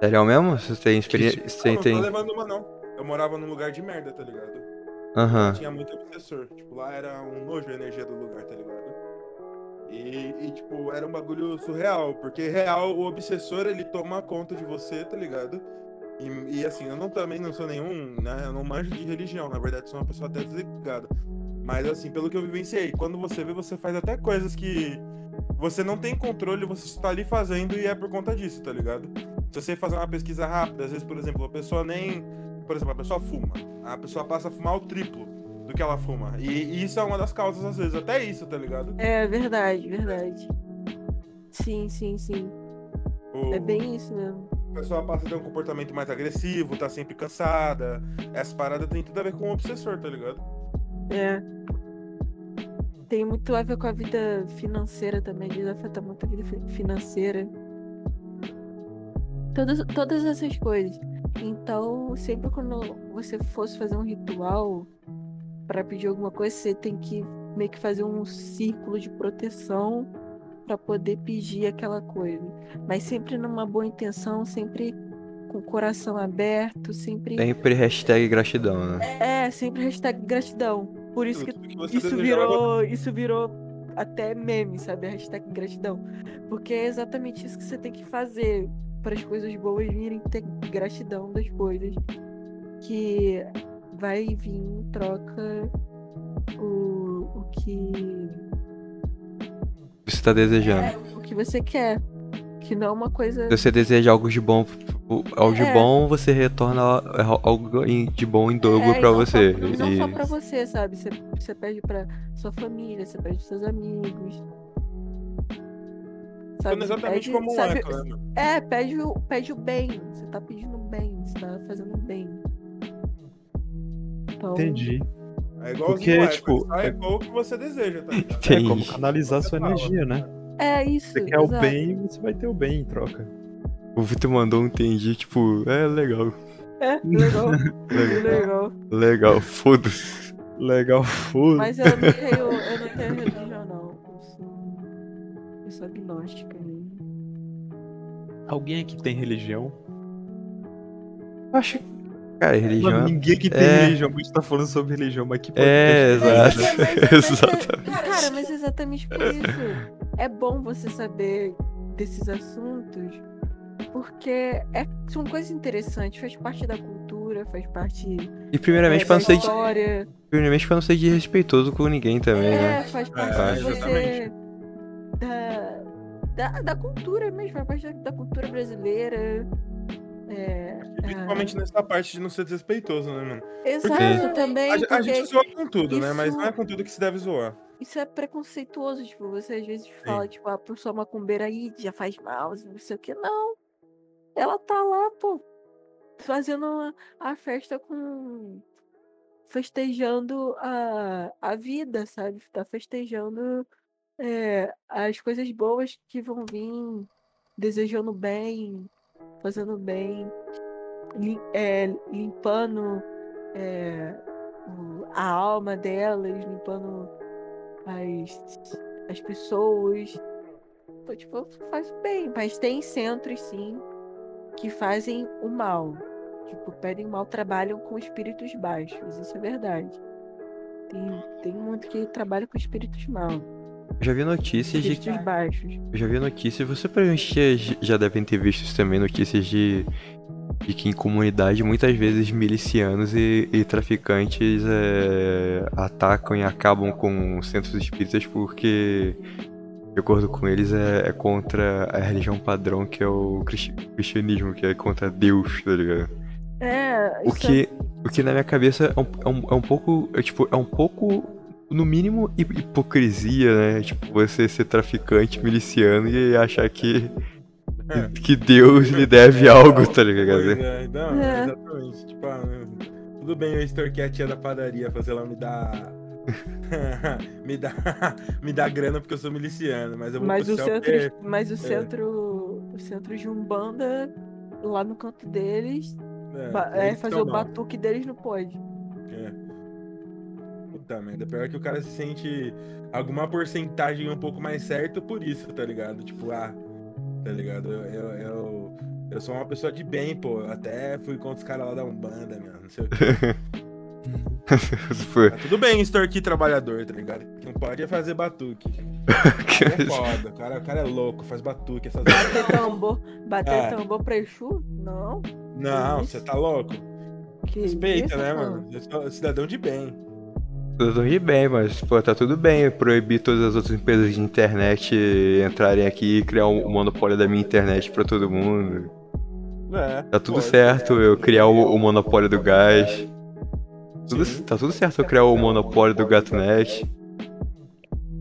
Sério mesmo? Você tem experiência. Não, não tem. tô levando uma, não. Eu morava num lugar de merda, tá ligado? Aham. Tinha muito obsessor. Tipo, lá era um nojo a energia do lugar, tá ligado? E, e, tipo, era um bagulho surreal. Porque, real, o obsessor, ele toma conta de você, tá ligado? E, e, assim, eu não, também não sou nenhum, né? Eu não manjo de religião, na verdade, sou uma pessoa até desligada. Mas, assim, pelo que eu vivenciei, quando você vê, você faz até coisas que você não tem controle, você está ali fazendo e é por conta disso, tá ligado? Se você fazer uma pesquisa rápida, às vezes, por exemplo, a pessoa nem. Por exemplo, a pessoa fuma. A pessoa passa a fumar o triplo do que ela fuma. E, e isso é uma das causas, às vezes, até isso, tá ligado? É verdade, verdade. Sim, sim, sim. O- É bem isso mesmo. A pessoa passa a ter um comportamento mais agressivo, tá sempre cansada. Essa parada tem tudo a ver com o obsessor, tá ligado? É. Tem muito a ver com a vida financeira também, eles afeta muito a vida fi- financeira. Todas, todas essas coisas. Então, sempre quando você fosse fazer um ritual para pedir alguma coisa, você tem que meio que fazer um círculo de proteção para poder pedir aquela coisa. Mas sempre numa boa intenção, sempre com o coração aberto, sempre. Sempre hashtag gratidão, né? É, sempre hashtag gratidão. Por isso que que isso virou, isso virou até meme, sabe? A hashtag gratidão. Porque é exatamente isso que você tem que fazer para as coisas boas virem ter gratidão das coisas. Que vai vir em troca o, o que Você tá desejando. o que você quer. Que não é uma coisa. Se você deseja algo de bom, algo de É. bom, você retorna algo em- de bom em dobro É, pra não você. Só, não só E- pra você, sabe? Você, você pede pra sua família, você pede pros seus amigos. Funciona exatamente Pede- como sabe- né? É, pede o, pede o bem. Você tá pedindo bem, você tá fazendo bem. Então, Entendi. É igualzinho Porque, o tipo, é- o que você deseja, tá ligado? É como canalizar sua fala. energia, né? É isso. Você quer o exato. bem, você vai ter o bem em troca. O Vitor mandou um entendi, tipo, é legal. É, legal. Legal, legal. legal foda-se. Legal, foda. Mas eu não tenho, eu não tenho religião, não. Eu sou, eu sou agnóstica. né? Alguém aqui tem religião? Acho que. Cara, religião. Mano, é- ninguém aqui tem é- religião, a gente tá falando sobre religião, mas que É, é exato. Mas- mas- mas- Exatamente. Cara, mas exatamente por isso. É bom você saber desses assuntos, porque é, são coisas interessantes, faz parte da cultura, faz parte E primeiramente é, pra da não ser. história. Primeiramente pra não ser desrespeitoso com ninguém também, É, né? faz parte É, de você. Da, da, da cultura mesmo, faz parte da, da cultura brasileira. É, Principalmente nessa parte de não ser desrespeitoso, né, mano? é, exato, também. A, a porque gente zoa com tudo, né? Mas isso- não é com tudo que se deve zoar. isso é preconceituoso, tipo, você às vezes fala, tipo, a pessoa macumbeira aí já faz mal, não sei o que, não. Ela tá lá, pô, fazendo a, a festa com. festejando a, a vida, sabe? Tá festejando é, as coisas boas que vão vir, desejando bem, fazendo bem, lim- é, limpando é, a alma delas, limpando as, as pessoas. Então, tipo, faz bem. Mas tem centros, sim, que fazem o mal. Tipo, pedem mal, trabalham com espíritos baixos. Isso é verdade. Tem, tem muito que trabalha com espíritos maus. Já vi notícias de. Baixos. Já vi notícias, você provavelmente já, já devem ter visto também, notícias de de que em comunidade muitas vezes milicianos e, e traficantes é, atacam e acabam com centros espíritas porque, de acordo com eles, é, é contra a religião padrão que é o cristi- cristianismo, que é contra Deus, tá ligado? É, O que, o que na minha cabeça é um, é um, é um pouco. É, tipo, é um pouco. No mínimo, hi- hipocrisia, né? Tipo, você ser traficante, miliciano e achar que. É. Que Deus lhe deve algo, tá Pois ligado? é, não, É. exatamente. Tipo, ah, tudo bem eu extorquir a tia da padaria, fazer ela me dar. me dá me dá grana porque eu sou miliciano, mas eu vou Mas o centro, porque- mas o centro, o centro de Umbanda, lá no canto deles, é, eles fazer o mal. batuque deles não pode. É. Puta merda, pior que o cara se sente alguma porcentagem um pouco mais certo por isso, tá ligado? Tipo, ah, tá ligado? Eu, eu, eu, eu sou uma pessoa de bem, pô. Eu até fui contra os caras lá da Umbanda, meu. Não sei o quê. Tipo, Tá tudo bem extorquir trabalhador, tá ligado? Que não pode é fazer batuque. O cara é foda, o cara, o cara é louco, faz batuque, essas Bater tambor, bater É. tambor pra Exu? Não. Não, você tá louco? Que Respeita, isso, né, mano? mano? Eu sou cidadão de bem. Eu ri bem, mas, pô, tá tudo bem proibir todas as outras empresas de internet entrarem aqui e criar um monopólio da minha internet pra todo mundo. É, Tá tudo pô, certo eu criar o, o monopólio do gás. Tudo- tá tudo certo eu criar o monopólio do GatoNet.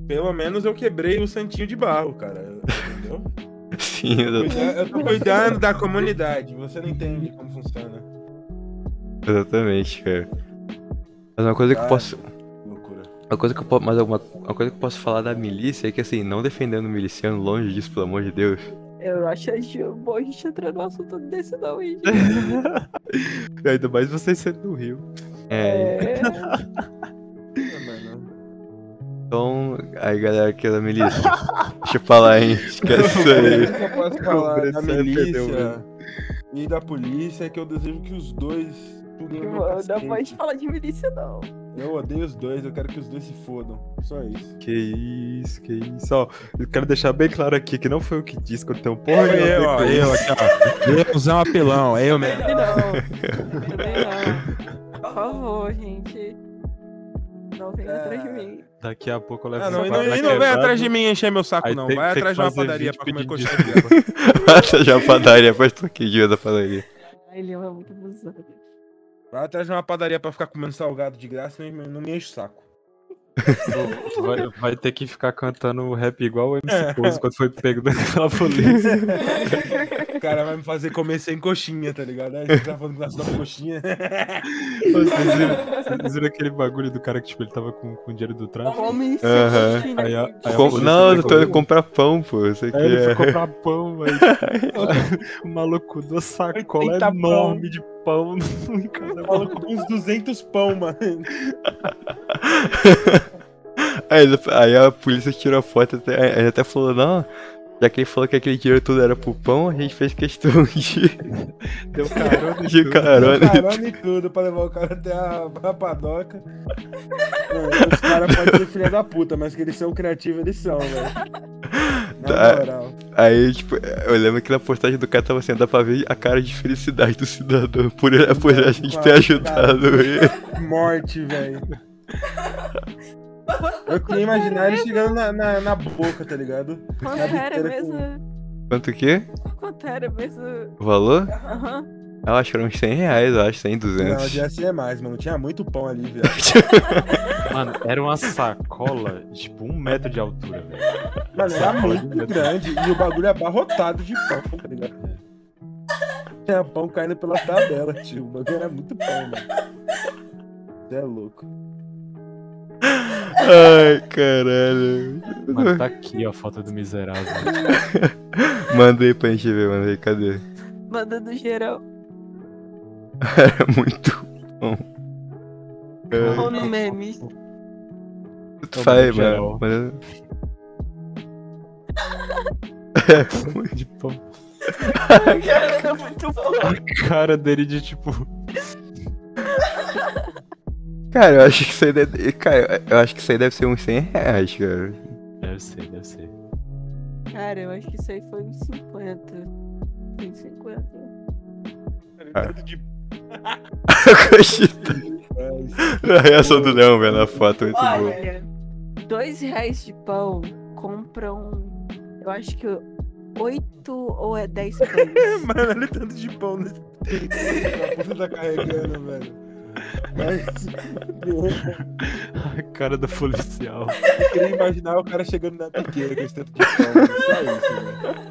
Pelo menos eu quebrei o santinho de barro, cara. Entendeu? Sim, exa- Cuida- Eu tô cuidando da comunidade. Você não entende como funciona. exatamente, cara. Mas uma coisa que eu Cara. posso. Uma coisa que eu posso. Mas uma, uma coisa que eu posso falar da milícia é que assim, não defendendo o miliciano, longe disso, pelo amor de Deus. Eu acho a gente- bom a gente entrar no assunto desse não, hein? Ainda mais vocês sendo do Rio. É, É, Ah, então. Aí galera que é da milícia. Deixa eu falar, hein? Esquece isso aí. O que eu posso falar da milícia e da polícia é que eu desejo que os dois não cacete. pode falar de milícia, não. Eu odeio os dois, eu quero que os dois se fodam. Só isso. Que isso, que isso. Ó, eu quero deixar bem claro aqui que não foi eu que disse que eu tenho porra a eu, ó, eu aqui, ó. Eu usar um apelão, é eu mesmo. Também não. Também não. Por favor, gente. Não venha atrás de mim. Daqui a pouco eu levo Ah, não, essa e não, barra e não vem atrás de mim encher meu saco, Aí não. tem- Vai tem que atrás de uma padaria pra comer coxinha de égua. Passa já a padaria, faz toquinho da padaria. Ai, Ele é muito abusado. Vai atrás de uma padaria pra ficar comendo salgado de graça e não me enche o saco. Vai, vai ter que ficar cantando rap igual o MC É. Pose quando foi pego pela polícia. O cara vai me fazer comer sem coxinha, tá ligado? Aí você tá falando que nós damos coxinha. Vocês viram, vocês viram aquele bagulho do cara que tipo, ele tava com, com dinheiro do tráfico? Homem sem Aham. coxinha. Aí a- aí a Com- Não, eu tô indo comprar pão, pô. Isso aqui Aí ele foi é. comprar pão, aí o maluco deu sacola 80 pão. enorme de pão. Cara, O maluco com uns 200 pão, mano. Aí, aí a polícia tirou a foto, até, ele até falou, não, já que ele falou que aquele dinheiro tudo era pro pão, a gente fez questão de, deu carona e de tudo. carona. Carona e tudo pra levar o cara até a, a padoca. Mano, os caras podem ser filha da puta, mas que eles são criativos, eles são, velho. Na Tá. moral. Aí, tipo, eu lembro que na postagem do cara tava assim, dá pra ver a cara de felicidade do cidadão por, por a gente ter ajudado ele. Morte, velho. Eu queria imaginar ele chegando na, na, na boca, tá ligado? Quanto era mesmo? Quanto que? Quanto era mesmo? O valor? Aham. Eu acho que eram uns 100 reais, eu acho, 100, Não, 200. devia ser mais, mano. Tinha muito pão ali, velho. Mano, era uma sacola, tipo, um metro de altura, velho. Mano, era muito grande e o bagulho é abarrotado de pão, tá ligado? Tinha pão caindo pelas tabelas, tio. O bagulho era muito pão, mano. Você é louco. Ai, caralho. Mano, tá aqui ó, a foto do miserável. Manda aí pra gente ver, manda aí, cadê? Mandando geral. Era muito bom. É, Ou no memes. tu faz, mano. de pão. Era muito bom. A cara dele de tipo. Cara, eu acho que isso aí deve. Cara, eu acho que isso aí deve ser uns 100 reais, cara. Deve ser, deve ser. Cara, eu acho que isso aí foi uns 50. Foi uns 50. Tá tanto de. A reação do Leão, velho, na foto, muito boa. Olha, dois reais de pão compram, eu acho que oito ou é dez pães. Mano, olha o tanto de pão nesse. A puta tá carregando, velho. Mas. A cara do policial. Eu queria imaginar o cara chegando na biqueira com esse tanto de pão. mano. Só isso,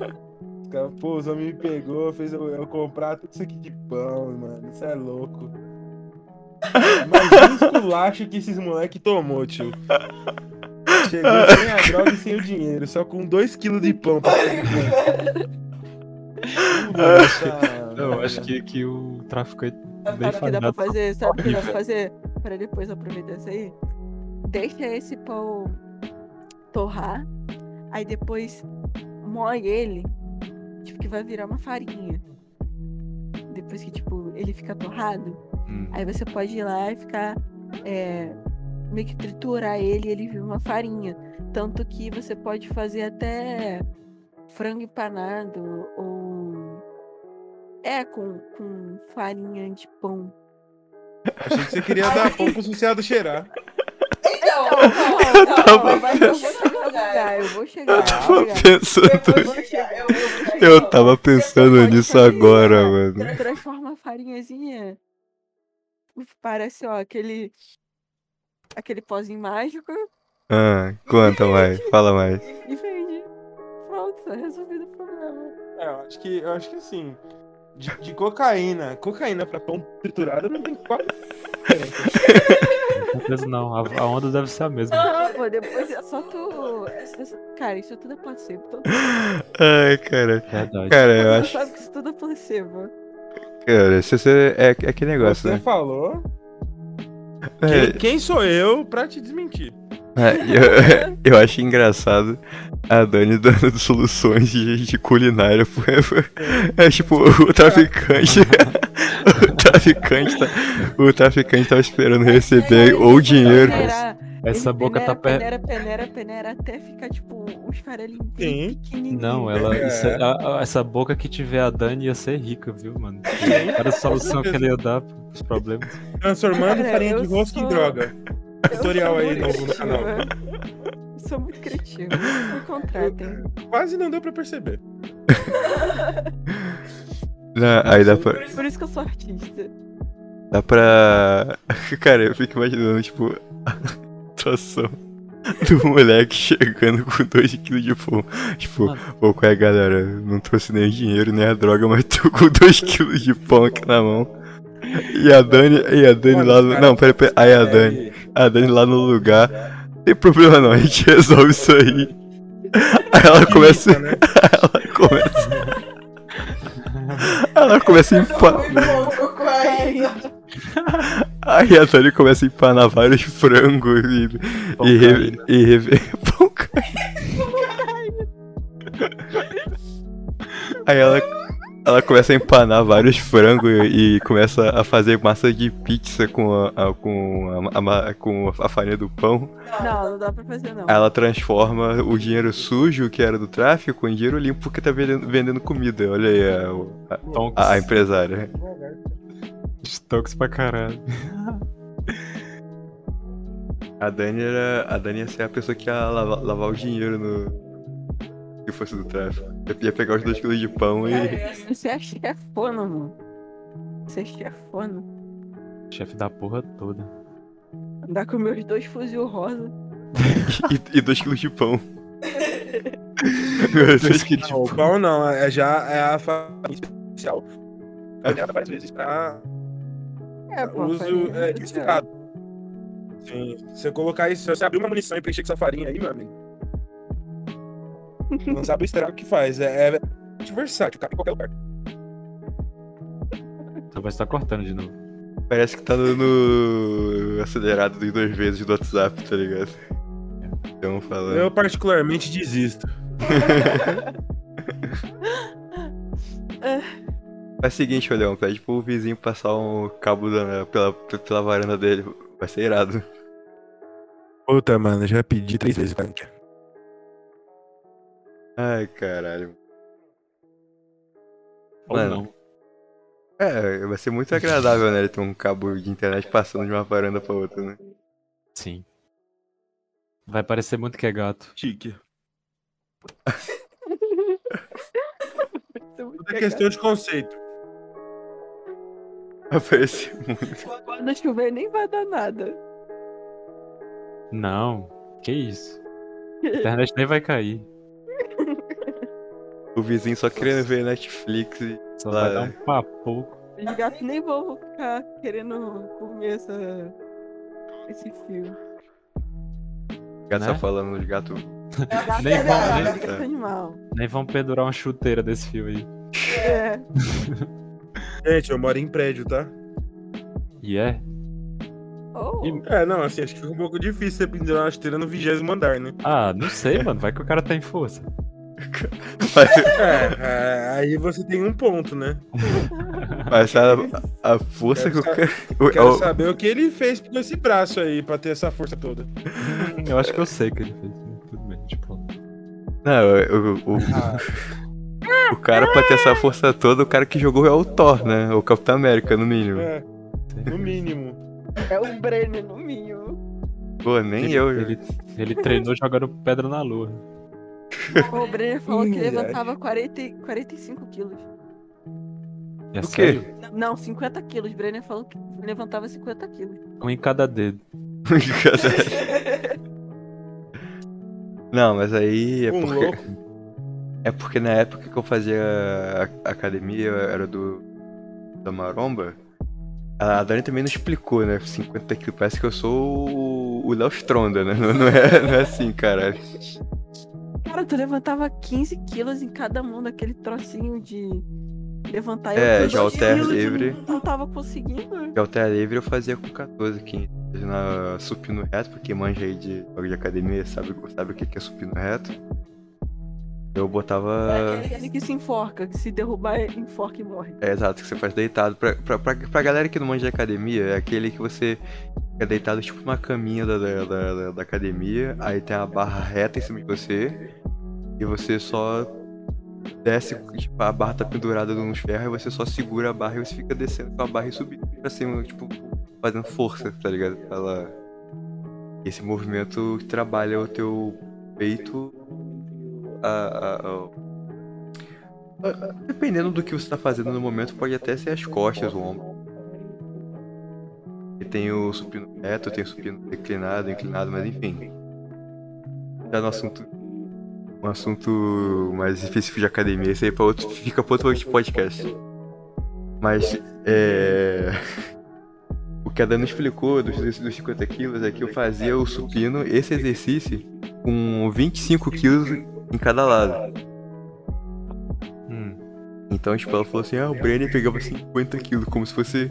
velho. Os caras, pô, os homens me pegou, fez eu, eu comprar tudo isso aqui de pão, mano. Isso é louco. Imagina o esculacho que esses moleque tomou, tio. Chegou sem a droga e sem o dinheiro, só com 2kg de pão pra comer. Puta Eu acho que, que o traficante bem Sabe o que dá pra fazer? Sabe o que dá pra fazer? Pra depois aproveitar isso aí? Deixa esse pão torrar, aí depois moe ele, tipo, que vai virar uma farinha. Depois que, tipo, ele fica torrado, Hum. aí você pode ir lá e ficar, é, meio que triturar ele e ele vira uma farinha. Tanto que você pode fazer até frango empanado ou... É, com, com farinha de pão. Achei que você queria dar pão pro associado cheirar. Então, Não, não, tava não, mas eu vou chegar no lugar. Eu vou chegar, eu Tava pensando. Eu vou chegar, eu vou chegar. Eu tava pensando nisso agora, mano. Transforma a farinhazinha. Parece, ó, aquele. Aquele pozinho mágico Ah, conta mais, fala mais. e vende. Pronto, tá resolvido o problema. É, eu acho que, eu acho que assim, de, de cocaína, cocaína pra pão triturado não tem quase não. A, a onda deve ser a mesma. Não, pô, depois é só tu. Cara, isso tudo é placebo. Todo Ai, cara. Verdade. Cara, eu acho. sabe que isso tudo é placebo. Cara, se você. É, é aquele negócio, Você né? falou. É, Quem, quem sou eu pra te desmentir? É, eu, eu acho engraçado a Dani dando soluções de, de culinária. É tipo, o traficante. o traficante tá, o traficante tava esperando receber ou dinheiro. Essa ele boca tá perto. Peneira, peneira, peneira, até ficar tipo uns farelinhos pequenininhos. Não, ela. É. isso é- a- a- essa boca que tiver a Dani ia ser rica, viu, mano? Sim, Cada solução que ele ia dar pros problemas. Transformando Cara, farinha de rosca em sou- droga. Tutorial aí novo no canal. criativa. Sou muito criativo. Me contratem. Quase não deu pra perceber. Não, aí dá pra. Por isso que eu sou artista. Dá pra. Cara, eu fico imaginando, tipo, a situação do moleque chegando com 2kg de pão. Tipo, pô, qual é, galera? Não trouxe nem dinheiro, nem a droga, mas tô com 2kg de pão aqui na mão. E a Dani, e a Dani Mano, lá Não, pera, pera. Aí a Dani, a Dani lá no lugar. Não tem problema não, a gente resolve isso aí. Aí ela começa. né? Ela começa. Ela começa a empanar. Aí a Dani começa a empanar vários frangos e. Pão e, re, e rever. Pão. Aí ela. Ela começa a empanar vários frangos e, começa a fazer massa de pizza com a, a- com, a, ma- com a farinha do pão. Não, não dá pra fazer não. Ela transforma o dinheiro sujo, que era do tráfico, em dinheiro limpo porque tá vendendo, vendendo comida. Olha aí a, a, a- a empresária. Tonks pra caralho. A Dani era. A Dani ia ser a pessoa que ia lavar, lavar o dinheiro no. Se fosse do tráfico. Ia- Ia pegar os 2kg de pão e. Você é chefona, mano. Você é chefona. Chefe da porra toda. Andar com meus dois fuzil rosa. e 2kg de pão. Dois quilos de Não, o pão não, é já é a farinha especial. Farinhada várias vezes pra É, pô. uso é, diversificado. Sim, se você colocar isso, se você abrir uma munição e preencher com essa farinha aí, meu amigo. Não sabe o estrago que faz. É, é versátil, cabe em qualquer lugar. Só vai estar cortando de novo. Parece que tá no, no acelerado de duas vezes do WhatsApp, tá ligado? Então falando. Eu particularmente desisto. É o seguinte, Leão, pede pro vizinho passar um cabo da- pela, pela varanda dele. Vai ser irado. Puta, mano, já pedi três vezes, cara. Ai, caralho. Ou Mano. não. É, vai ser muito agradável, né? Ele ter um cabo de internet passando de uma varanda pra outra, né? Sim. Vai parecer muito que é gato. Chique. Isso é Tudo é questão de conceito. Vai parecer muito. Quando chover nem vai dar nada. Não, que isso. A internet nem vai cair. O vizinho só querendo ver Netflix e. Só Lá, vai dar é. um papo. Os gatos nem vão ficar querendo comer essa... esse fio. Gato Né? só falando de gato. Nem é vão- gato, nem- é animal. Nem vão pendurar uma chuteira desse fio aí. É. Gente, eu moro em prédio, tá? E é? Oh, E- É, não, assim, acho que fica um pouco difícil você pendurar uma esteira no vigésimo andar, né? Ah, não sei, mano. Vai que o cara tem força. Mas, É, é, aí você tem um ponto, né? mas a, a força que Quero o cara. o- Quero o- saber o que ele fez com esse braço aí pra ter essa força toda. Eu acho que eu sei o que ele fez. Tudo bem, tipo. Não, o, o, o, o cara pra ter essa força toda, o cara que jogou é o Thor, né? O Capitão América, no mínimo. É, no mínimo. é o Brenner no mínimo. Pô, nem ele, eu. Ele, ele treinou jogando pedra na lua. O Brenner falou que levantava 40, e- 45 quilos. É O quê? sério? Não, 50 quilos. Brenner falou que levantava 50 quilos. Um em cada dedo. Não, mas aí é Um porque, louco. é porque na época que eu fazia a- academia, era do da Maromba, a Dani também não explicou, né? 50 quilos, parece que eu sou o- o Léo Stronda, né? Não, não é, não é assim, cara. Cara, tu levantava 15 quilos em cada mão daquele trocinho de levantar. Eu É, com de dois halter quilos e livre. Não, não tava conseguindo. De alter livre eu fazia com 14, 15. Na supino reto, porque manja aí de de academia sabe, sabe o que é supino reto. Eu botava. Aquele que se enforca, que se derrubar, enforca e morre. É exato, que você faz deitado. Pra, pra, pra, pra galera que não manja de academia, é aquele que você fica deitado tipo numa caminha da, da, da, da- academia, aí tem a barra reta em cima de você, e você só desce, tipo, a barra tá pendurada nos ferros, e você só segura a barra e você fica descendo com a barra e subindo pra cima, tipo, fazendo força, tá ligado? Ela... Esse movimento trabalha o teu peito a- a- a- Dependendo do que você tá fazendo no momento, pode até ser as costas, o ombro. E tem o supino reto, tem o supino declinado, inclinado, mas enfim. Já no assunto. Um assunto mais específico de academia, esse aí pra outro, fica pra outro podcast. Mas é. O que a Dana explicou dos, dos 50 quilos é que eu fazia o supino, esse exercício, com 25 quilos em cada lado. Hum. Então, tipo, ela falou assim, ah, o Brenner pegava 50 quilos, como se fosse.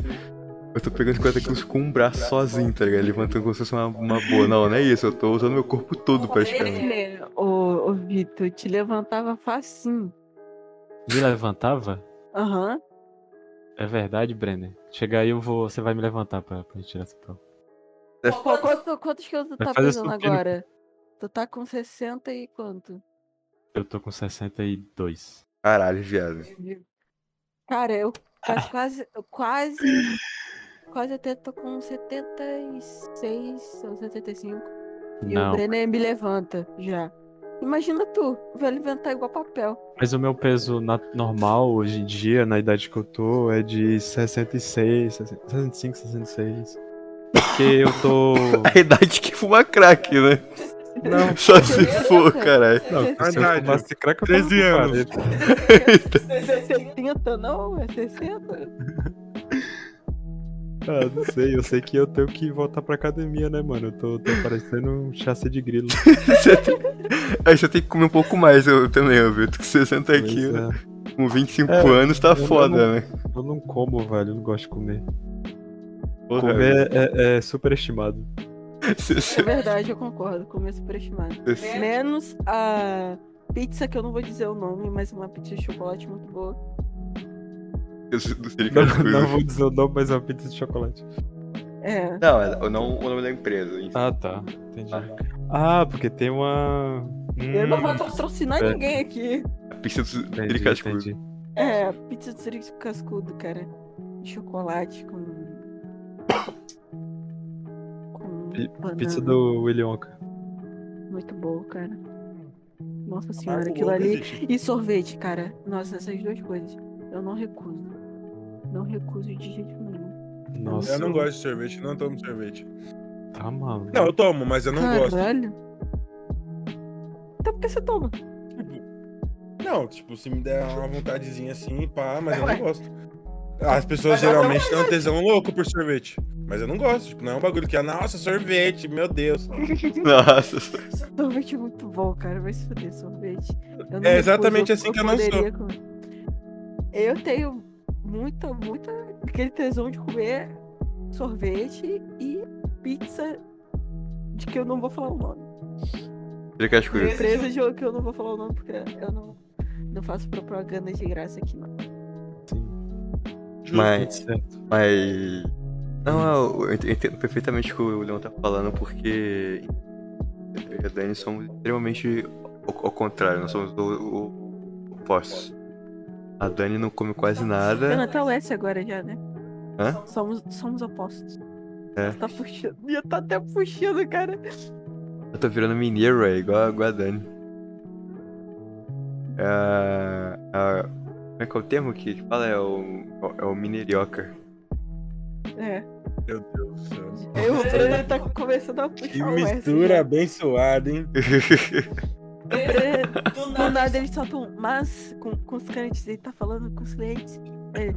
Eu tô pegando 50 quilos com um braço sozinho, tá ligado? Levantando como se fosse uma, uma boa. Não, não é isso, eu tô usando meu corpo todo praticamente. Brenner, ô, ô Vitor, te levantava facinho. Me levantava? Aham. É verdade, Brenner? Chegar aí, eu vou. Você vai me levantar pra, pra gente tirar essa prova. Qu- Quanto, quantos quilos tu tá pesando agora? Tu tá com 60 e quanto? Eu tô com 62. Caralho, viado. Cara, eu quase, quase, eu quase, quase até tô com 76 ou 75. E o Não, Brenner me levanta já. Imagina tu, vai levantar igual papel. mas o meu peso na- normal hoje em dia, na idade que eu tô, é de 66, 65, 66. Porque eu tô. A idade que fuma crack, né? Não, Só se for, caralho. não, se eu fumasse crack, eu tava 13 com anos. 40. 70 não, é 60? Ah, não sei, eu sei que eu tenho que voltar pra academia, né, mano? Eu tô, tô parecendo um chassi de grilo. Você tem- Aí você tem que comer um pouco mais, eu também, eu vi. Com 60 Mas, quilos, é, com 25 É, anos, tá foda, não- né? eu não como, velho, eu não gosto de comer. Porra, Comer é, é superestimado. Você- É verdade, eu concordo, comer superestimado. você- Menos a pizza que eu não vou dizer o nome, mas uma pizza de chocolate muito boa. Não Não, vou dizer o nome, mas é uma pizza de chocolate. É. Não, é- não o nome da empresa. enfim. Ah, tá. Entendi. Ah, porque tem uma. Eu não vou Hum, patrocinar é. ninguém aqui. A pista do entendi, cascudo. entendi. É, pizza de siri cascudo, cara. chocolate com. com. Pizza do Wonka. Muito boa, cara. Nossa senhora, aquilo ali. E sorvete, cara. Nossa, essas duas coisas. Eu não recuso. Não recuso de jeito nenhum. Nossa, Eu não gosto de sorvete, não tomo sorvete. tá maluco. Não, eu tomo, mas eu não gosto. Caralho. Então por que você toma? Não, tipo, se me der uma vontadezinha assim, pá, mas eu não gosto. As pessoas eu geralmente têm um tesão louco por sorvete. Mas eu não gosto, tipo, não é um bagulho que é, nossa, sorvete, meu Deus. Nossa. Sorvete é muito bom, cara. Vai se fuder, sorvete. Eu não É recuso, exatamente assim que eu não sou. comer. Eu tenho muita, muita. aquele tesão de comer sorvete e pizza de que eu não vou falar o nome. Empresa de que eu não vou falar o nome porque eu não, não faço propaganda de graça aqui, não. Mas, Certo. mas. Não, eu ent- entendo perfeitamente o que o Leon tá falando, porque eu e a Dani somos extremamente ao, ao contrário, nós somos o, o, opostos. A Dani não come quase Dando nada. até o S agora já, né? Hã? Somos, somos opostos. É. Você tá puxando. Ia tá até puxando, cara. Eu tô virando mineiro, é igual, igual a Dani. É, é, como é que é o termo que fala? É o, é o mineirioca. É. Meu Deus do céu. Eu, o Bruno tá começando a puxar Que o S. mistura já. abençoada, hein? É, Do Do nada. nada ele solta um mas com, com os clientes. Ele tá falando com os clientes. Ele,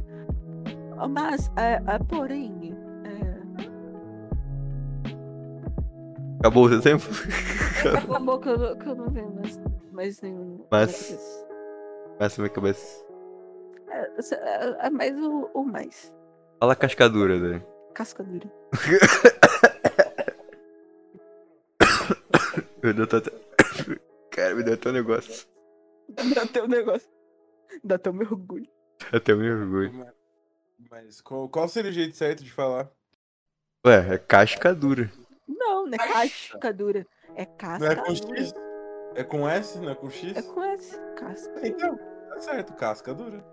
"Ó, mas, é, é, porém. É, Acabou o seu tempo? acabou que eu, não- que eu não venho mais, mais nenhum. Mas-. Mas na minha cabeça. É, é, é mais o, o mais. Fala cascadura, Dani. Casca dura. Me deu até. Cara, me deu até um negócio. Dá teu negócio. Dá teu meu orgulho. Até um orgulho. Mas qual, qual seria o jeito certo de falar? Ué, é casca dura. Não, não é casca dura. É casca Não é com dura. X? É com S, não é com X? É com S. Casca. Então, tá certo, casca dura.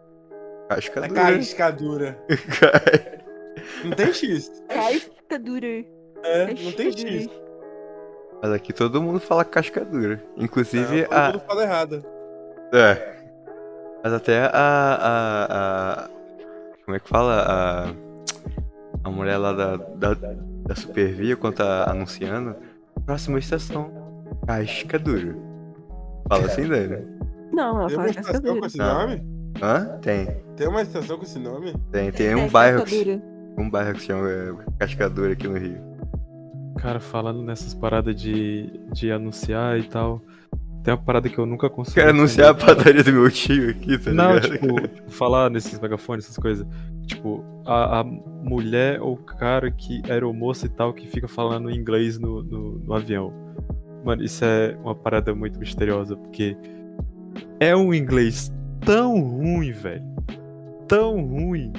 Casca É dura. casca dura. Não tem X. Casca dura. É, É não tem. X. Mas aqui todo mundo fala casca dura. Inclusive Não, todo a. mundo fala errado. É. Mas até a. a, a- como é que fala? A. A mulher lá da, da, da Supervia, quando tá anunciando. Próxima estação. Casca dura. Fala assim, Dani? Não, ela Tem uma fala casca estação com dura. esse Não. nome? Tem. Tem. Tem uma estação com esse nome? Tem, tem É, um bairro. Que, um bairro que se chama é, Cascadura aqui no Rio. Cara, falando nessas paradas de, de anunciar e tal, tem uma parada que eu nunca consegui. Quero anunciar a entender. padaria do meu tio aqui, tá Não, ligado? tipo, tipo, falar nesses megafones, essas coisas. Tipo, a, a mulher ou cara que era moça e tal, que fica falando inglês no, no, no avião. Mano, isso é uma parada muito misteriosa, porque é um inglês tão ruim, velho. Tão ruim.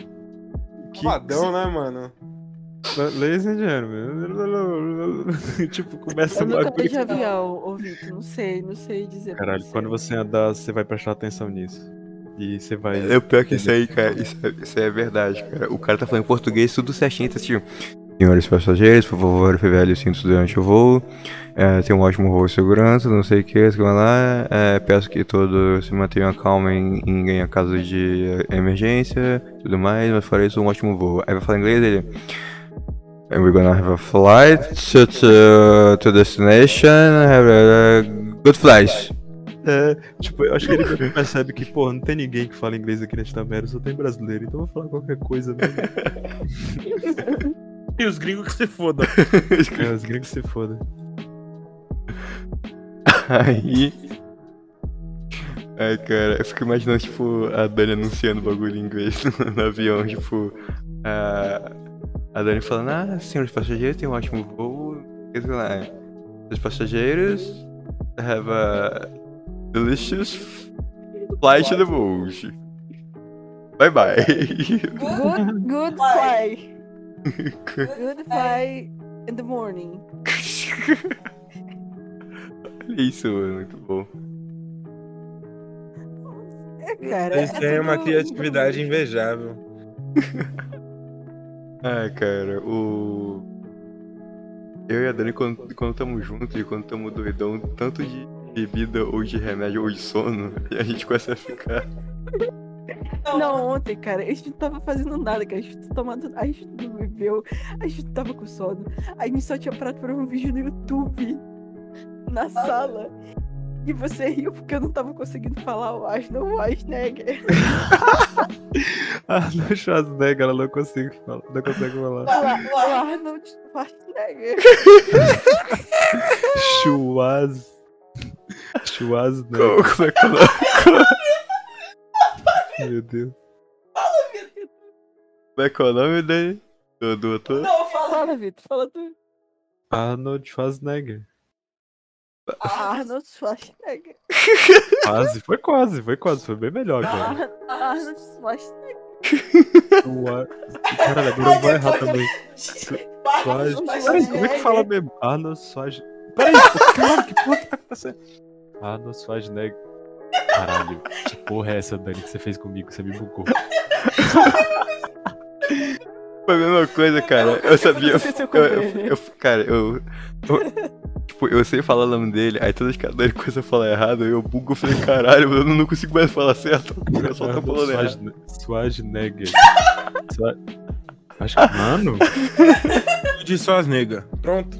Que, Padrão, né, mano? Ladies and gentlemen. tipo, começa Eu um nunca bagulho. de avião, ô Vitor. Não sei, não sei dizer. Caralho, você. quando você andar, você vai prestar atenção nisso. E você vai. É o pior que isso aí, cara. Isso, é- isso é verdade, cara. O cara tá falando em português tudo certinho, tá assim. Senhores passageiros, por favor, os cintos durante o voo. É, tenha um ótimo voo de segurança, não sei o que, sei lá. É, peço que todos se mantenham calmos em, em, em caso de emergência, tudo mais, mas fora isso, um ótimo voo. Aí vai falar inglês ele. And we're gonna have a flight to, to, to destination, have a, good flight. É, tipo, eu acho que ele percebe que, pô, não tem ninguém que fala inglês aqui nesta merda, só tem brasileiro, então eu vou falar qualquer coisa mesmo. E os gringos que se fodam. é, os gringos se fodam. Aí. Ai, cara, eu fico imaginando, tipo, a Dani anunciando o bagulho em inglês no, no avião, tipo. A, a Dani falando, ah, senhores passageiros, tem um ótimo voo. sei lá. Os passageiros have a delicious flight to the boat. Bye bye. Good, good fly. Good fly in the morning. Olha isso, mano, muito bom. É, cara. Eles é têm uma criatividade invejável. Ah, cara, o. Eu e a Dani, quando, quando tamo juntos e quando tamo doidão, tanto de bebida ou de remédio ou de sono, e a gente começa a ficar. Não, ontem, cara, a gente não tava fazendo nada, cara. A gente tomando. A gente não bebeu, a gente tava com sono. A gente só tinha parado pra ver um vídeo no YouTube na sala. E você riu porque eu não tava conseguindo falar o Arnold Schwarzenegger. Ah, no Schwarzenegger, ela não consegue falar. Não consegue falar. O Arnold Schwarzenegger. Schwaz. Schwarzenegger. Como, como é que é o nome? Meu Deus. Como é que é o nome dele? Do, do? Não, fala. Fala, Vitor, fala tu. Arnold Schwarzenegger. Arnold Schwarzenegger. Quase, foi quase, foi quase, foi bem melhor, cara. Ar- Arnold Schwarzenegger. Schwa- Caralho, agora eu vou errar também. Peraí, como é que fala mesmo? Arnold Schwarzenegger. Peraí, caralho, que porra que tá acontecendo? Arnold Schwarzenegger. Caralho, que porra é essa, Dani, que você fez comigo? Você me bugou. Foi a mesma coisa, cara. Eu sabia. eu Eu, eu- cara, eu, eu- Tipo, eu sei falar o nome dele, aí toda vez que a falar errado, eu bugo, eu falei, caralho, eu não consigo mais falar certo. Eu só tô falando errado. Schwarzen- Schwarzenegger. Schwa- Acho que, mano, De Schwarzenegger. Pronto.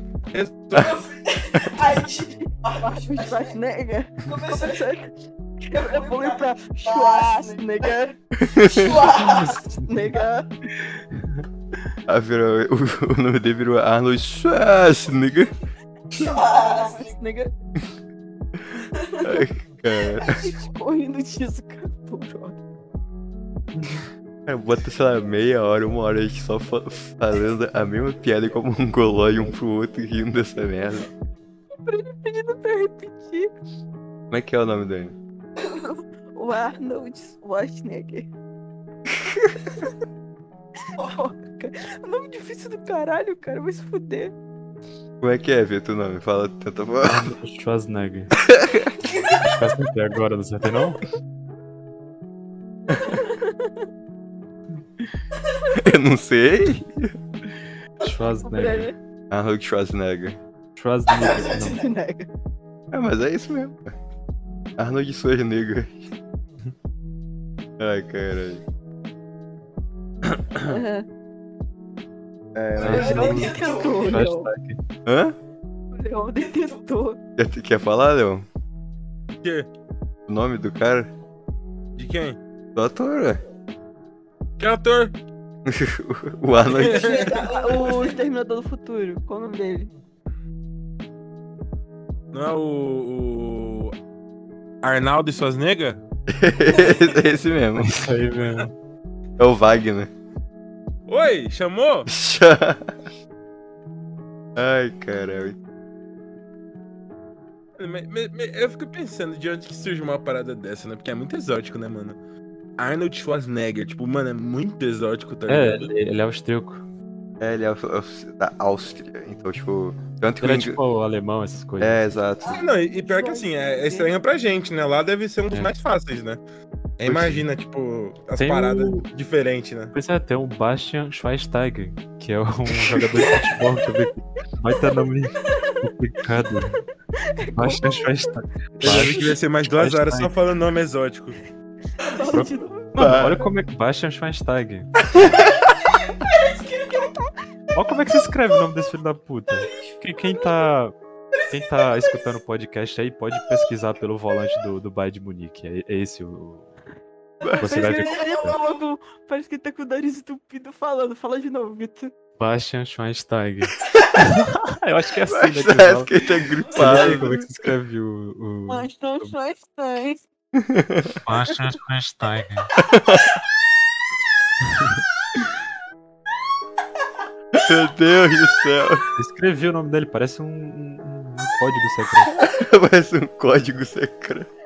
Ai, gente, Arnold Schwarzenegger. começou a Começou. Eu vou ir pra Schwarzenegger. Schwarzenegger. Ah, virou, o, o nome dele virou Arnold Schwarzenegger. Schwarzenegger. Ai, cara. Ficou rindo disso, cara. Por hora. Cara, bota, sei lá, meia hora, uma hora a gente só fa- falando a mesma piada como um golói um pro outro rindo dessa merda. Pedindo pra eu repetir. Como é que é o nome dele? O Arnold Schwarzenegger. Porra, cara. Nome difícil do caralho, cara. Vai se fuder. Como é que é, Vitor, o nome? Fala, tenta falar. Schwarzenegger. Acertei agora, não acertei não? Eu não sei. Schwarzenegger. Arnold Schwarzenegger. Schwarzenegger, não. Schwarzenegger. É, mas é isso mesmo. Arnold Schwarzenegger. Ai, caralho. Aham. É. O Leão nem tentou, Leão. Hã? O Leão nem tentou. Quer, quer falar, Leon? quê? O nome do cara? De quem? Do ator, ué. Que ator? o Arnold. O Exterminador do Futuro. Qual o nome dele? Não é o. o... Arnaldo Schwarzenegger? é esse mesmo. Isso aí mesmo. É o Wagner. Oi, chamou? Ai, caralho. Me- me- me- Eu fico pensando de onde que surge uma parada dessa, né? Porque é muito exótico, né, mano? Arnold Schwarzenegger, tipo, mano, é muito exótico, tá É, ligado? ele, ele é austríaco. É, ele é o- da Áustria. Então, tipo. Tanto que Ele é tipo o alemão, essas coisas. É, exato. Ah, Não, e e pior que assim, é, é estranho pra gente, né? Lá deve ser um dos É. mais fáceis, né? Imagina, tipo, as Tem paradas o- diferentes, né? Pois é, tem o Bastian Schweinsteiger, que é um jogador de futebol também. Vai ter nome complicado. Bastian Schweinsteiger. Eu já vi que vai ser mais duas horas só falando nome exótico. Mano, olha como é que. Bastian Schweinsteiger. Olha como é que se escreve o nome desse filho da puta. Quem, quem tá. Quem tá escutando o podcast aí pode pesquisar pelo volante do, do Bayern de Munique. É, é esse o. Você vai Parece ver. que ele falou com- Parece que ele tá com o nariz entupido falando. Fala de novo, Vitor. Bastian Schweinsteiger. Eu acho que é assim, né? que Parece que ele tá gripado. como é que se escreve o. o... Só estranhos. Bastian Schweinsteiger. Meu Deus do céu. Eu escrevi o nome dele, parece um, um- um código secreto. Parece um código secreto.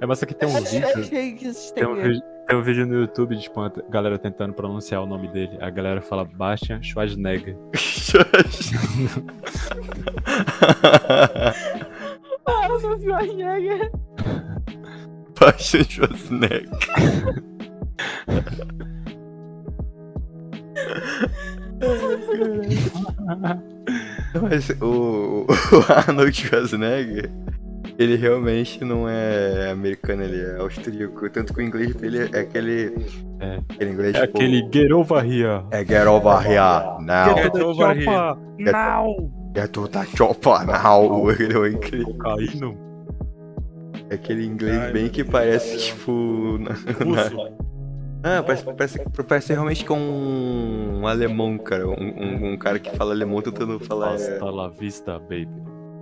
É, mas aqui tem um vídeo. Tem um, vídeo, tem um vídeo no YouTube de tipo, a galera tentando pronunciar o nome dele. A galera fala Bastian Schwarzenegger. Não Schwarzenegger. Sebastian Schwarzenegger. Mas o, o Arnold Schwarzenegger, ele realmente não é americano, ele é austríaco. Tanto que o inglês dele é aquele. É. Aquele inglês É tipo, aquele get over here. É get over here now. Get over here. Now. Get to the chopper now. Ele é aquele, Cocaína. é aquele inglês Ai, bem que parece tipo. na-. Ah, parece, parece, parece realmente que é um, um alemão, cara. Um, um, um cara que fala alemão tentando falar. É, Hasta la vista, baby.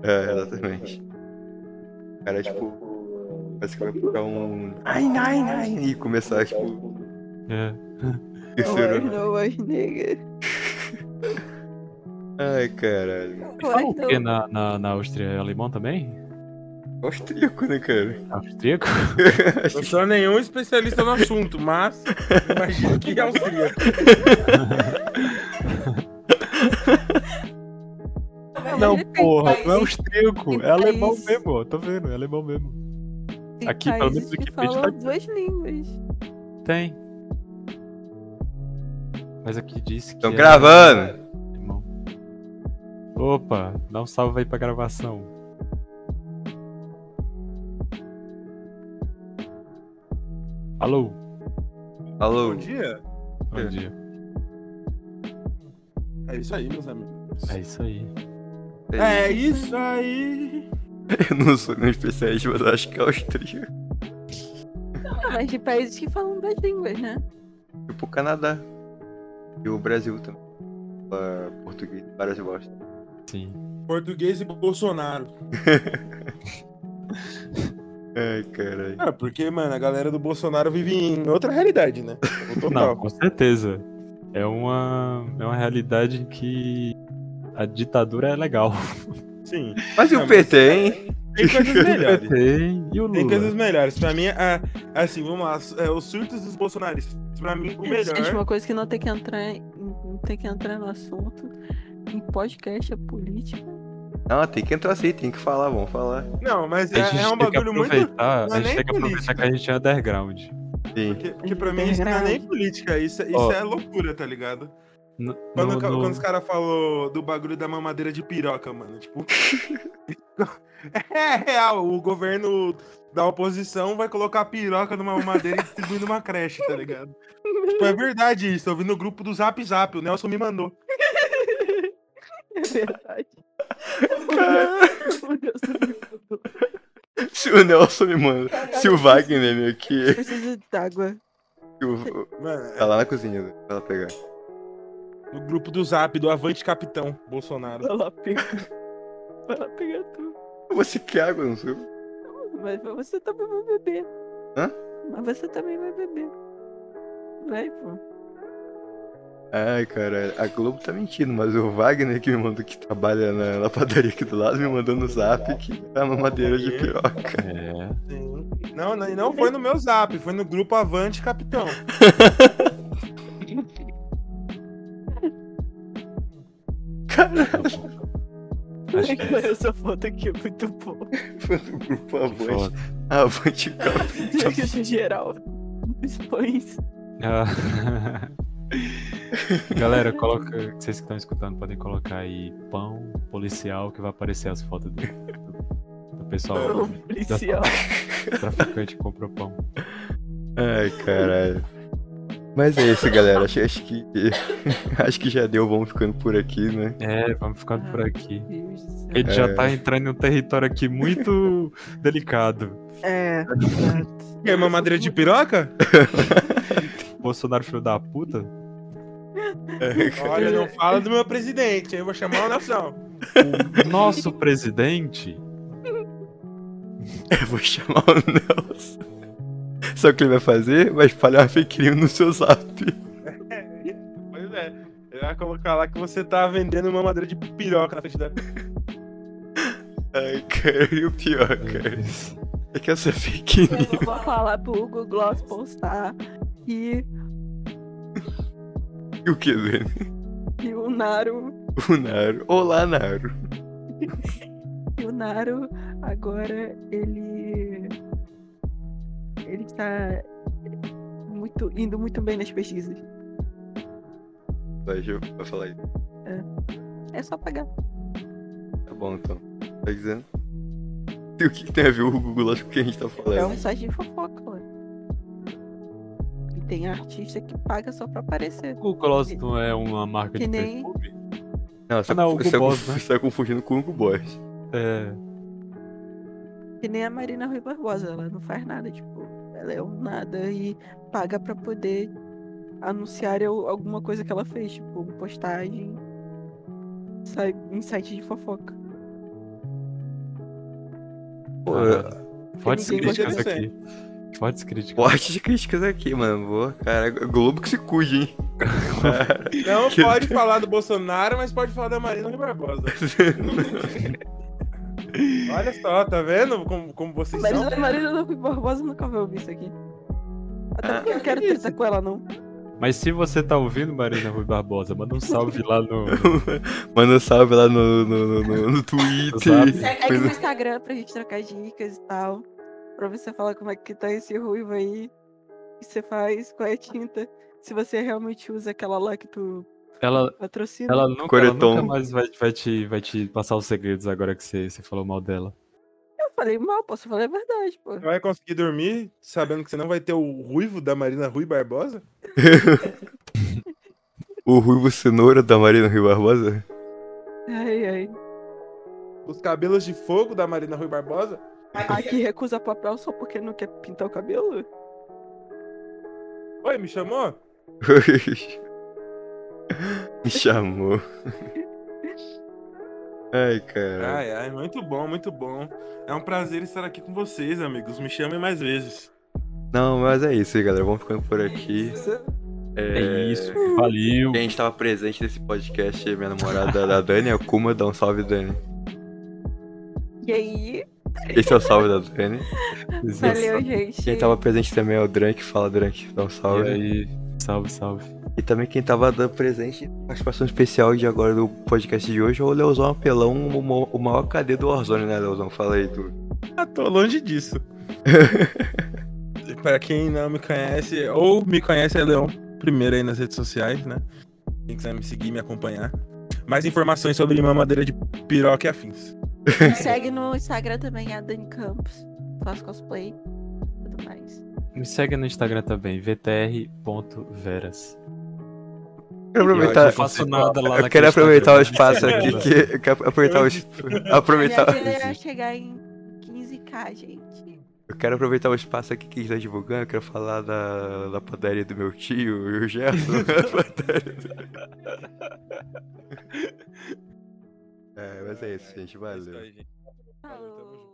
é, exatamente. O cara, tipo. Parece que vai puxar um. Ai, ai, ai. E começar, tipo. É. Terceiro. não, ai, nega. Ai, caralho. Fala o quê na, na, na Áustria? É alemão também? Austríaco, né, cara? Austríaco? Não sou nenhum especialista no assunto, mas imagino que é austríaco. Não, porra, não é austríaco. É alemão mesmo, ó. Tô vendo, é alemão mesmo. Tem Aqui, pelo menos o que Wikipedia tá- duas línguas. Tem. Mas aqui disse que. Estão é gravando. Opa, dá um salve aí pra gravação. Alô, Alô? Bom dia. bom É. dia. É isso aí, meus amigos. É isso aí. É isso aí. Eu não sou nenhum especialista, mas eu acho que é austríaco. Mas de países que falam duas línguas, né? Tipo o Canadá. E o Brasil também. Fala português, várias bostas. Sim. Português e Bolsonaro. Ai, caralho. Ah, porque, mano, a galera do Bolsonaro vive em outra realidade, né? Não, total. com certeza. É uma, é uma realidade em que a ditadura é legal. Sim. Mas e Não, o PT, hein? Tem coisas melhores. Tem. E o Tem coisas Lula? melhores. Pra mim, a- assim, vamos lá. é, os surtos dos bolsonaristas. Pra mim, o melhor. Gente, uma coisa que não tem que entrar, em- não tem que entrar no assunto. Em podcast é política. Não, tem que entrar assim, tem que falar, vamos falar. Não, mas é, é um bagulho muito. aproveitar, é a gente nem tem que aproveitar política. que a gente é underground. Sim. Porque, porque pra mim isso não é nem política, isso, isso Ó. é loucura, tá ligado? No- Quando, no- ca- no- quando os caras falou do bagulho da mamadeira de piroca, mano, tipo. é real, o governo da oposição vai colocar a piroca numa mamadeira e distribuir numa creche, tá ligado? Tipo, é verdade isso, eu vi no grupo do Zap Zap, o Nelson me mandou. É verdade. O Deus me mandou. Se o Nelson me manda. Se o Wagner me aqui. Preciso d'água. o- Mano, Tá lá na cozinha, pra ela pegar. no grupo do Zap do Avante Capitão Bolsonaro. Vai lá pegar. Vai lá pegar tudo. Você quer água, não sei. Mas você também vai beber. Hã? Mas você também vai beber. Vai, pô. Ai, cara, a Globo tá mentindo, mas o Wagner que me mandou que trabalha na, na padaria aqui do lado me mandou no zap que tá uma madeira de piroca. É. Sim. Não, não, e não foi no meu Zap, foi no grupo Avante Capitão. Acho que Essa foto aqui é muito boa. Foi no grupo Avante. Avante Capitão. Geral. Os pães. Ah. Galera, coloca. Vocês que estão escutando podem colocar aí pão policial que vai aparecer as fotos do, do, pessoal Pão policial. traficante que comprou pão. Ai, caralho. Mas é isso, galera. Acho, acho que. Acho que já deu, vamos ficando por aqui, né? É, vamos ficando por aqui. A gente já É. tá entrando em um território aqui muito delicado. É. É mamadeira de piroca? Bolsonaro, filho da puta. Olha, não fala do meu presidente, eu vou chamar o Nelson. O nosso presidente. Eu vou chamar o Nelson. Sabe o que ele vai fazer? Vai espalhar uma fake news no seu zap. Pois é. Ele vai colocar lá que você tá vendendo mamadeira de piroca na frente da. Ai, cara, e o pior, cara, é que essa fake news. Eu vou falar pro Hugo Gloss postar que, E o que, Zé? que o Naru. O Naro. Olá, Naro. Que o Naru agora ele. ele está muito, indo muito bem nas pesquisas. Vai, vai falar aí. É só pagar. Tá bom, então. Tá dizendo? E o que, que tem a ver o Google Lógico que a gente tá É falando? um site de fofoca. E tem artista que paga só pra aparecer. O não é uma marca Que de nem- perfume? Não, você, Ah, não, você, tá Google conf- Boss, né? você tá confundindo com o Google Boss. É. Que nem a Marina Rui Barbosa, ela não faz nada, tipo, ela é um nada e paga pra poder anunciar al- alguma coisa que ela fez, tipo, postagem sai em site de fofoca. Pô, gosta críticas disso aí. aqui. Fortes críticas. fortes críticas aqui, mano. Boa, cara. Globo que se cuide, hein? Não Que- pode falar do Bolsonaro, mas pode falar da Marina Rui Barbosa. Olha só, tá vendo como, como vocês Mas são? a Marina Rui Barbosa nunca vai ouvir isso aqui. Até Ah, porque eu não quero treta com ela, não. Mas se você tá ouvindo, Marina Rui Barbosa, manda um salve lá no. Manda um salve lá no, no, no, no- no Twitter. Zap. Segue no Instagram pra gente trocar dicas e tal. Pra você falar como é que tá esse ruivo aí. O que você faz, qual é a tinta. Se você realmente usa aquela lá que tu Ela, patrocina. ela, nunca, ela Coreton. nunca mais vai, vai, te, vai te passar os segredos agora que você, você falou mal dela. Eu falei mal, posso falar a verdade, pô. Vai conseguir dormir sabendo que você não vai ter o ruivo da Marina Rui Barbosa? O Ruivo Cenoura da Marina Rio Barbosa? Ai, ai. Os cabelos de fogo da Marina Rui Barbosa? Aqui recusa papel só porque não quer pintar o cabelo? Oi, me chamou? Me chamou. Ai, cara. Ai, ai, muito bom, muito bom. É um prazer estar aqui com vocês, amigos. Me chamem mais vezes. Não, mas é isso aí, galera. Vamos ficando por aqui. É, isso, valeu. Quem estava presente nesse podcast é minha namorada, a Dani, a Kuma. Dá um salve, Dani. E aí? Esse é o salve da Dani. Valeu, gente. Quem tava presente também é o Drank. Fala, Drank. Dá um E salve. aí, salve, salve. E também quem tava dando presente, participação especial de agora do podcast de hoje é o Leozão Apelão, o maior KD do Warzone, né, Leozão? Fala aí, tu. Ah, tô longe disso. Pra quem não me conhece, ou me conhece, é Leão primeiro aí nas redes sociais, né? Quem quiser me seguir, me acompanhar. Mais informações sobre mamadeira de piroca e afins. Me segue no Instagram também, a Dani Campos. Faço cosplay e tudo mais. Me segue no Instagram também, vtr.veras. Eu aproveitar. não faço nada lá Eu quero aproveitar o espaço aqui, que, eu quero aproveitar o, aproveitar, Minha é chegar em 15k, gente. eu quero aproveitar o espaço aqui que a gente tá divulgando, eu quero falar da, da padaria do meu tio e o Gerson. é, mas é isso, gente, É isso valeu. aí, gente. Valeu, tamo junto. Falou.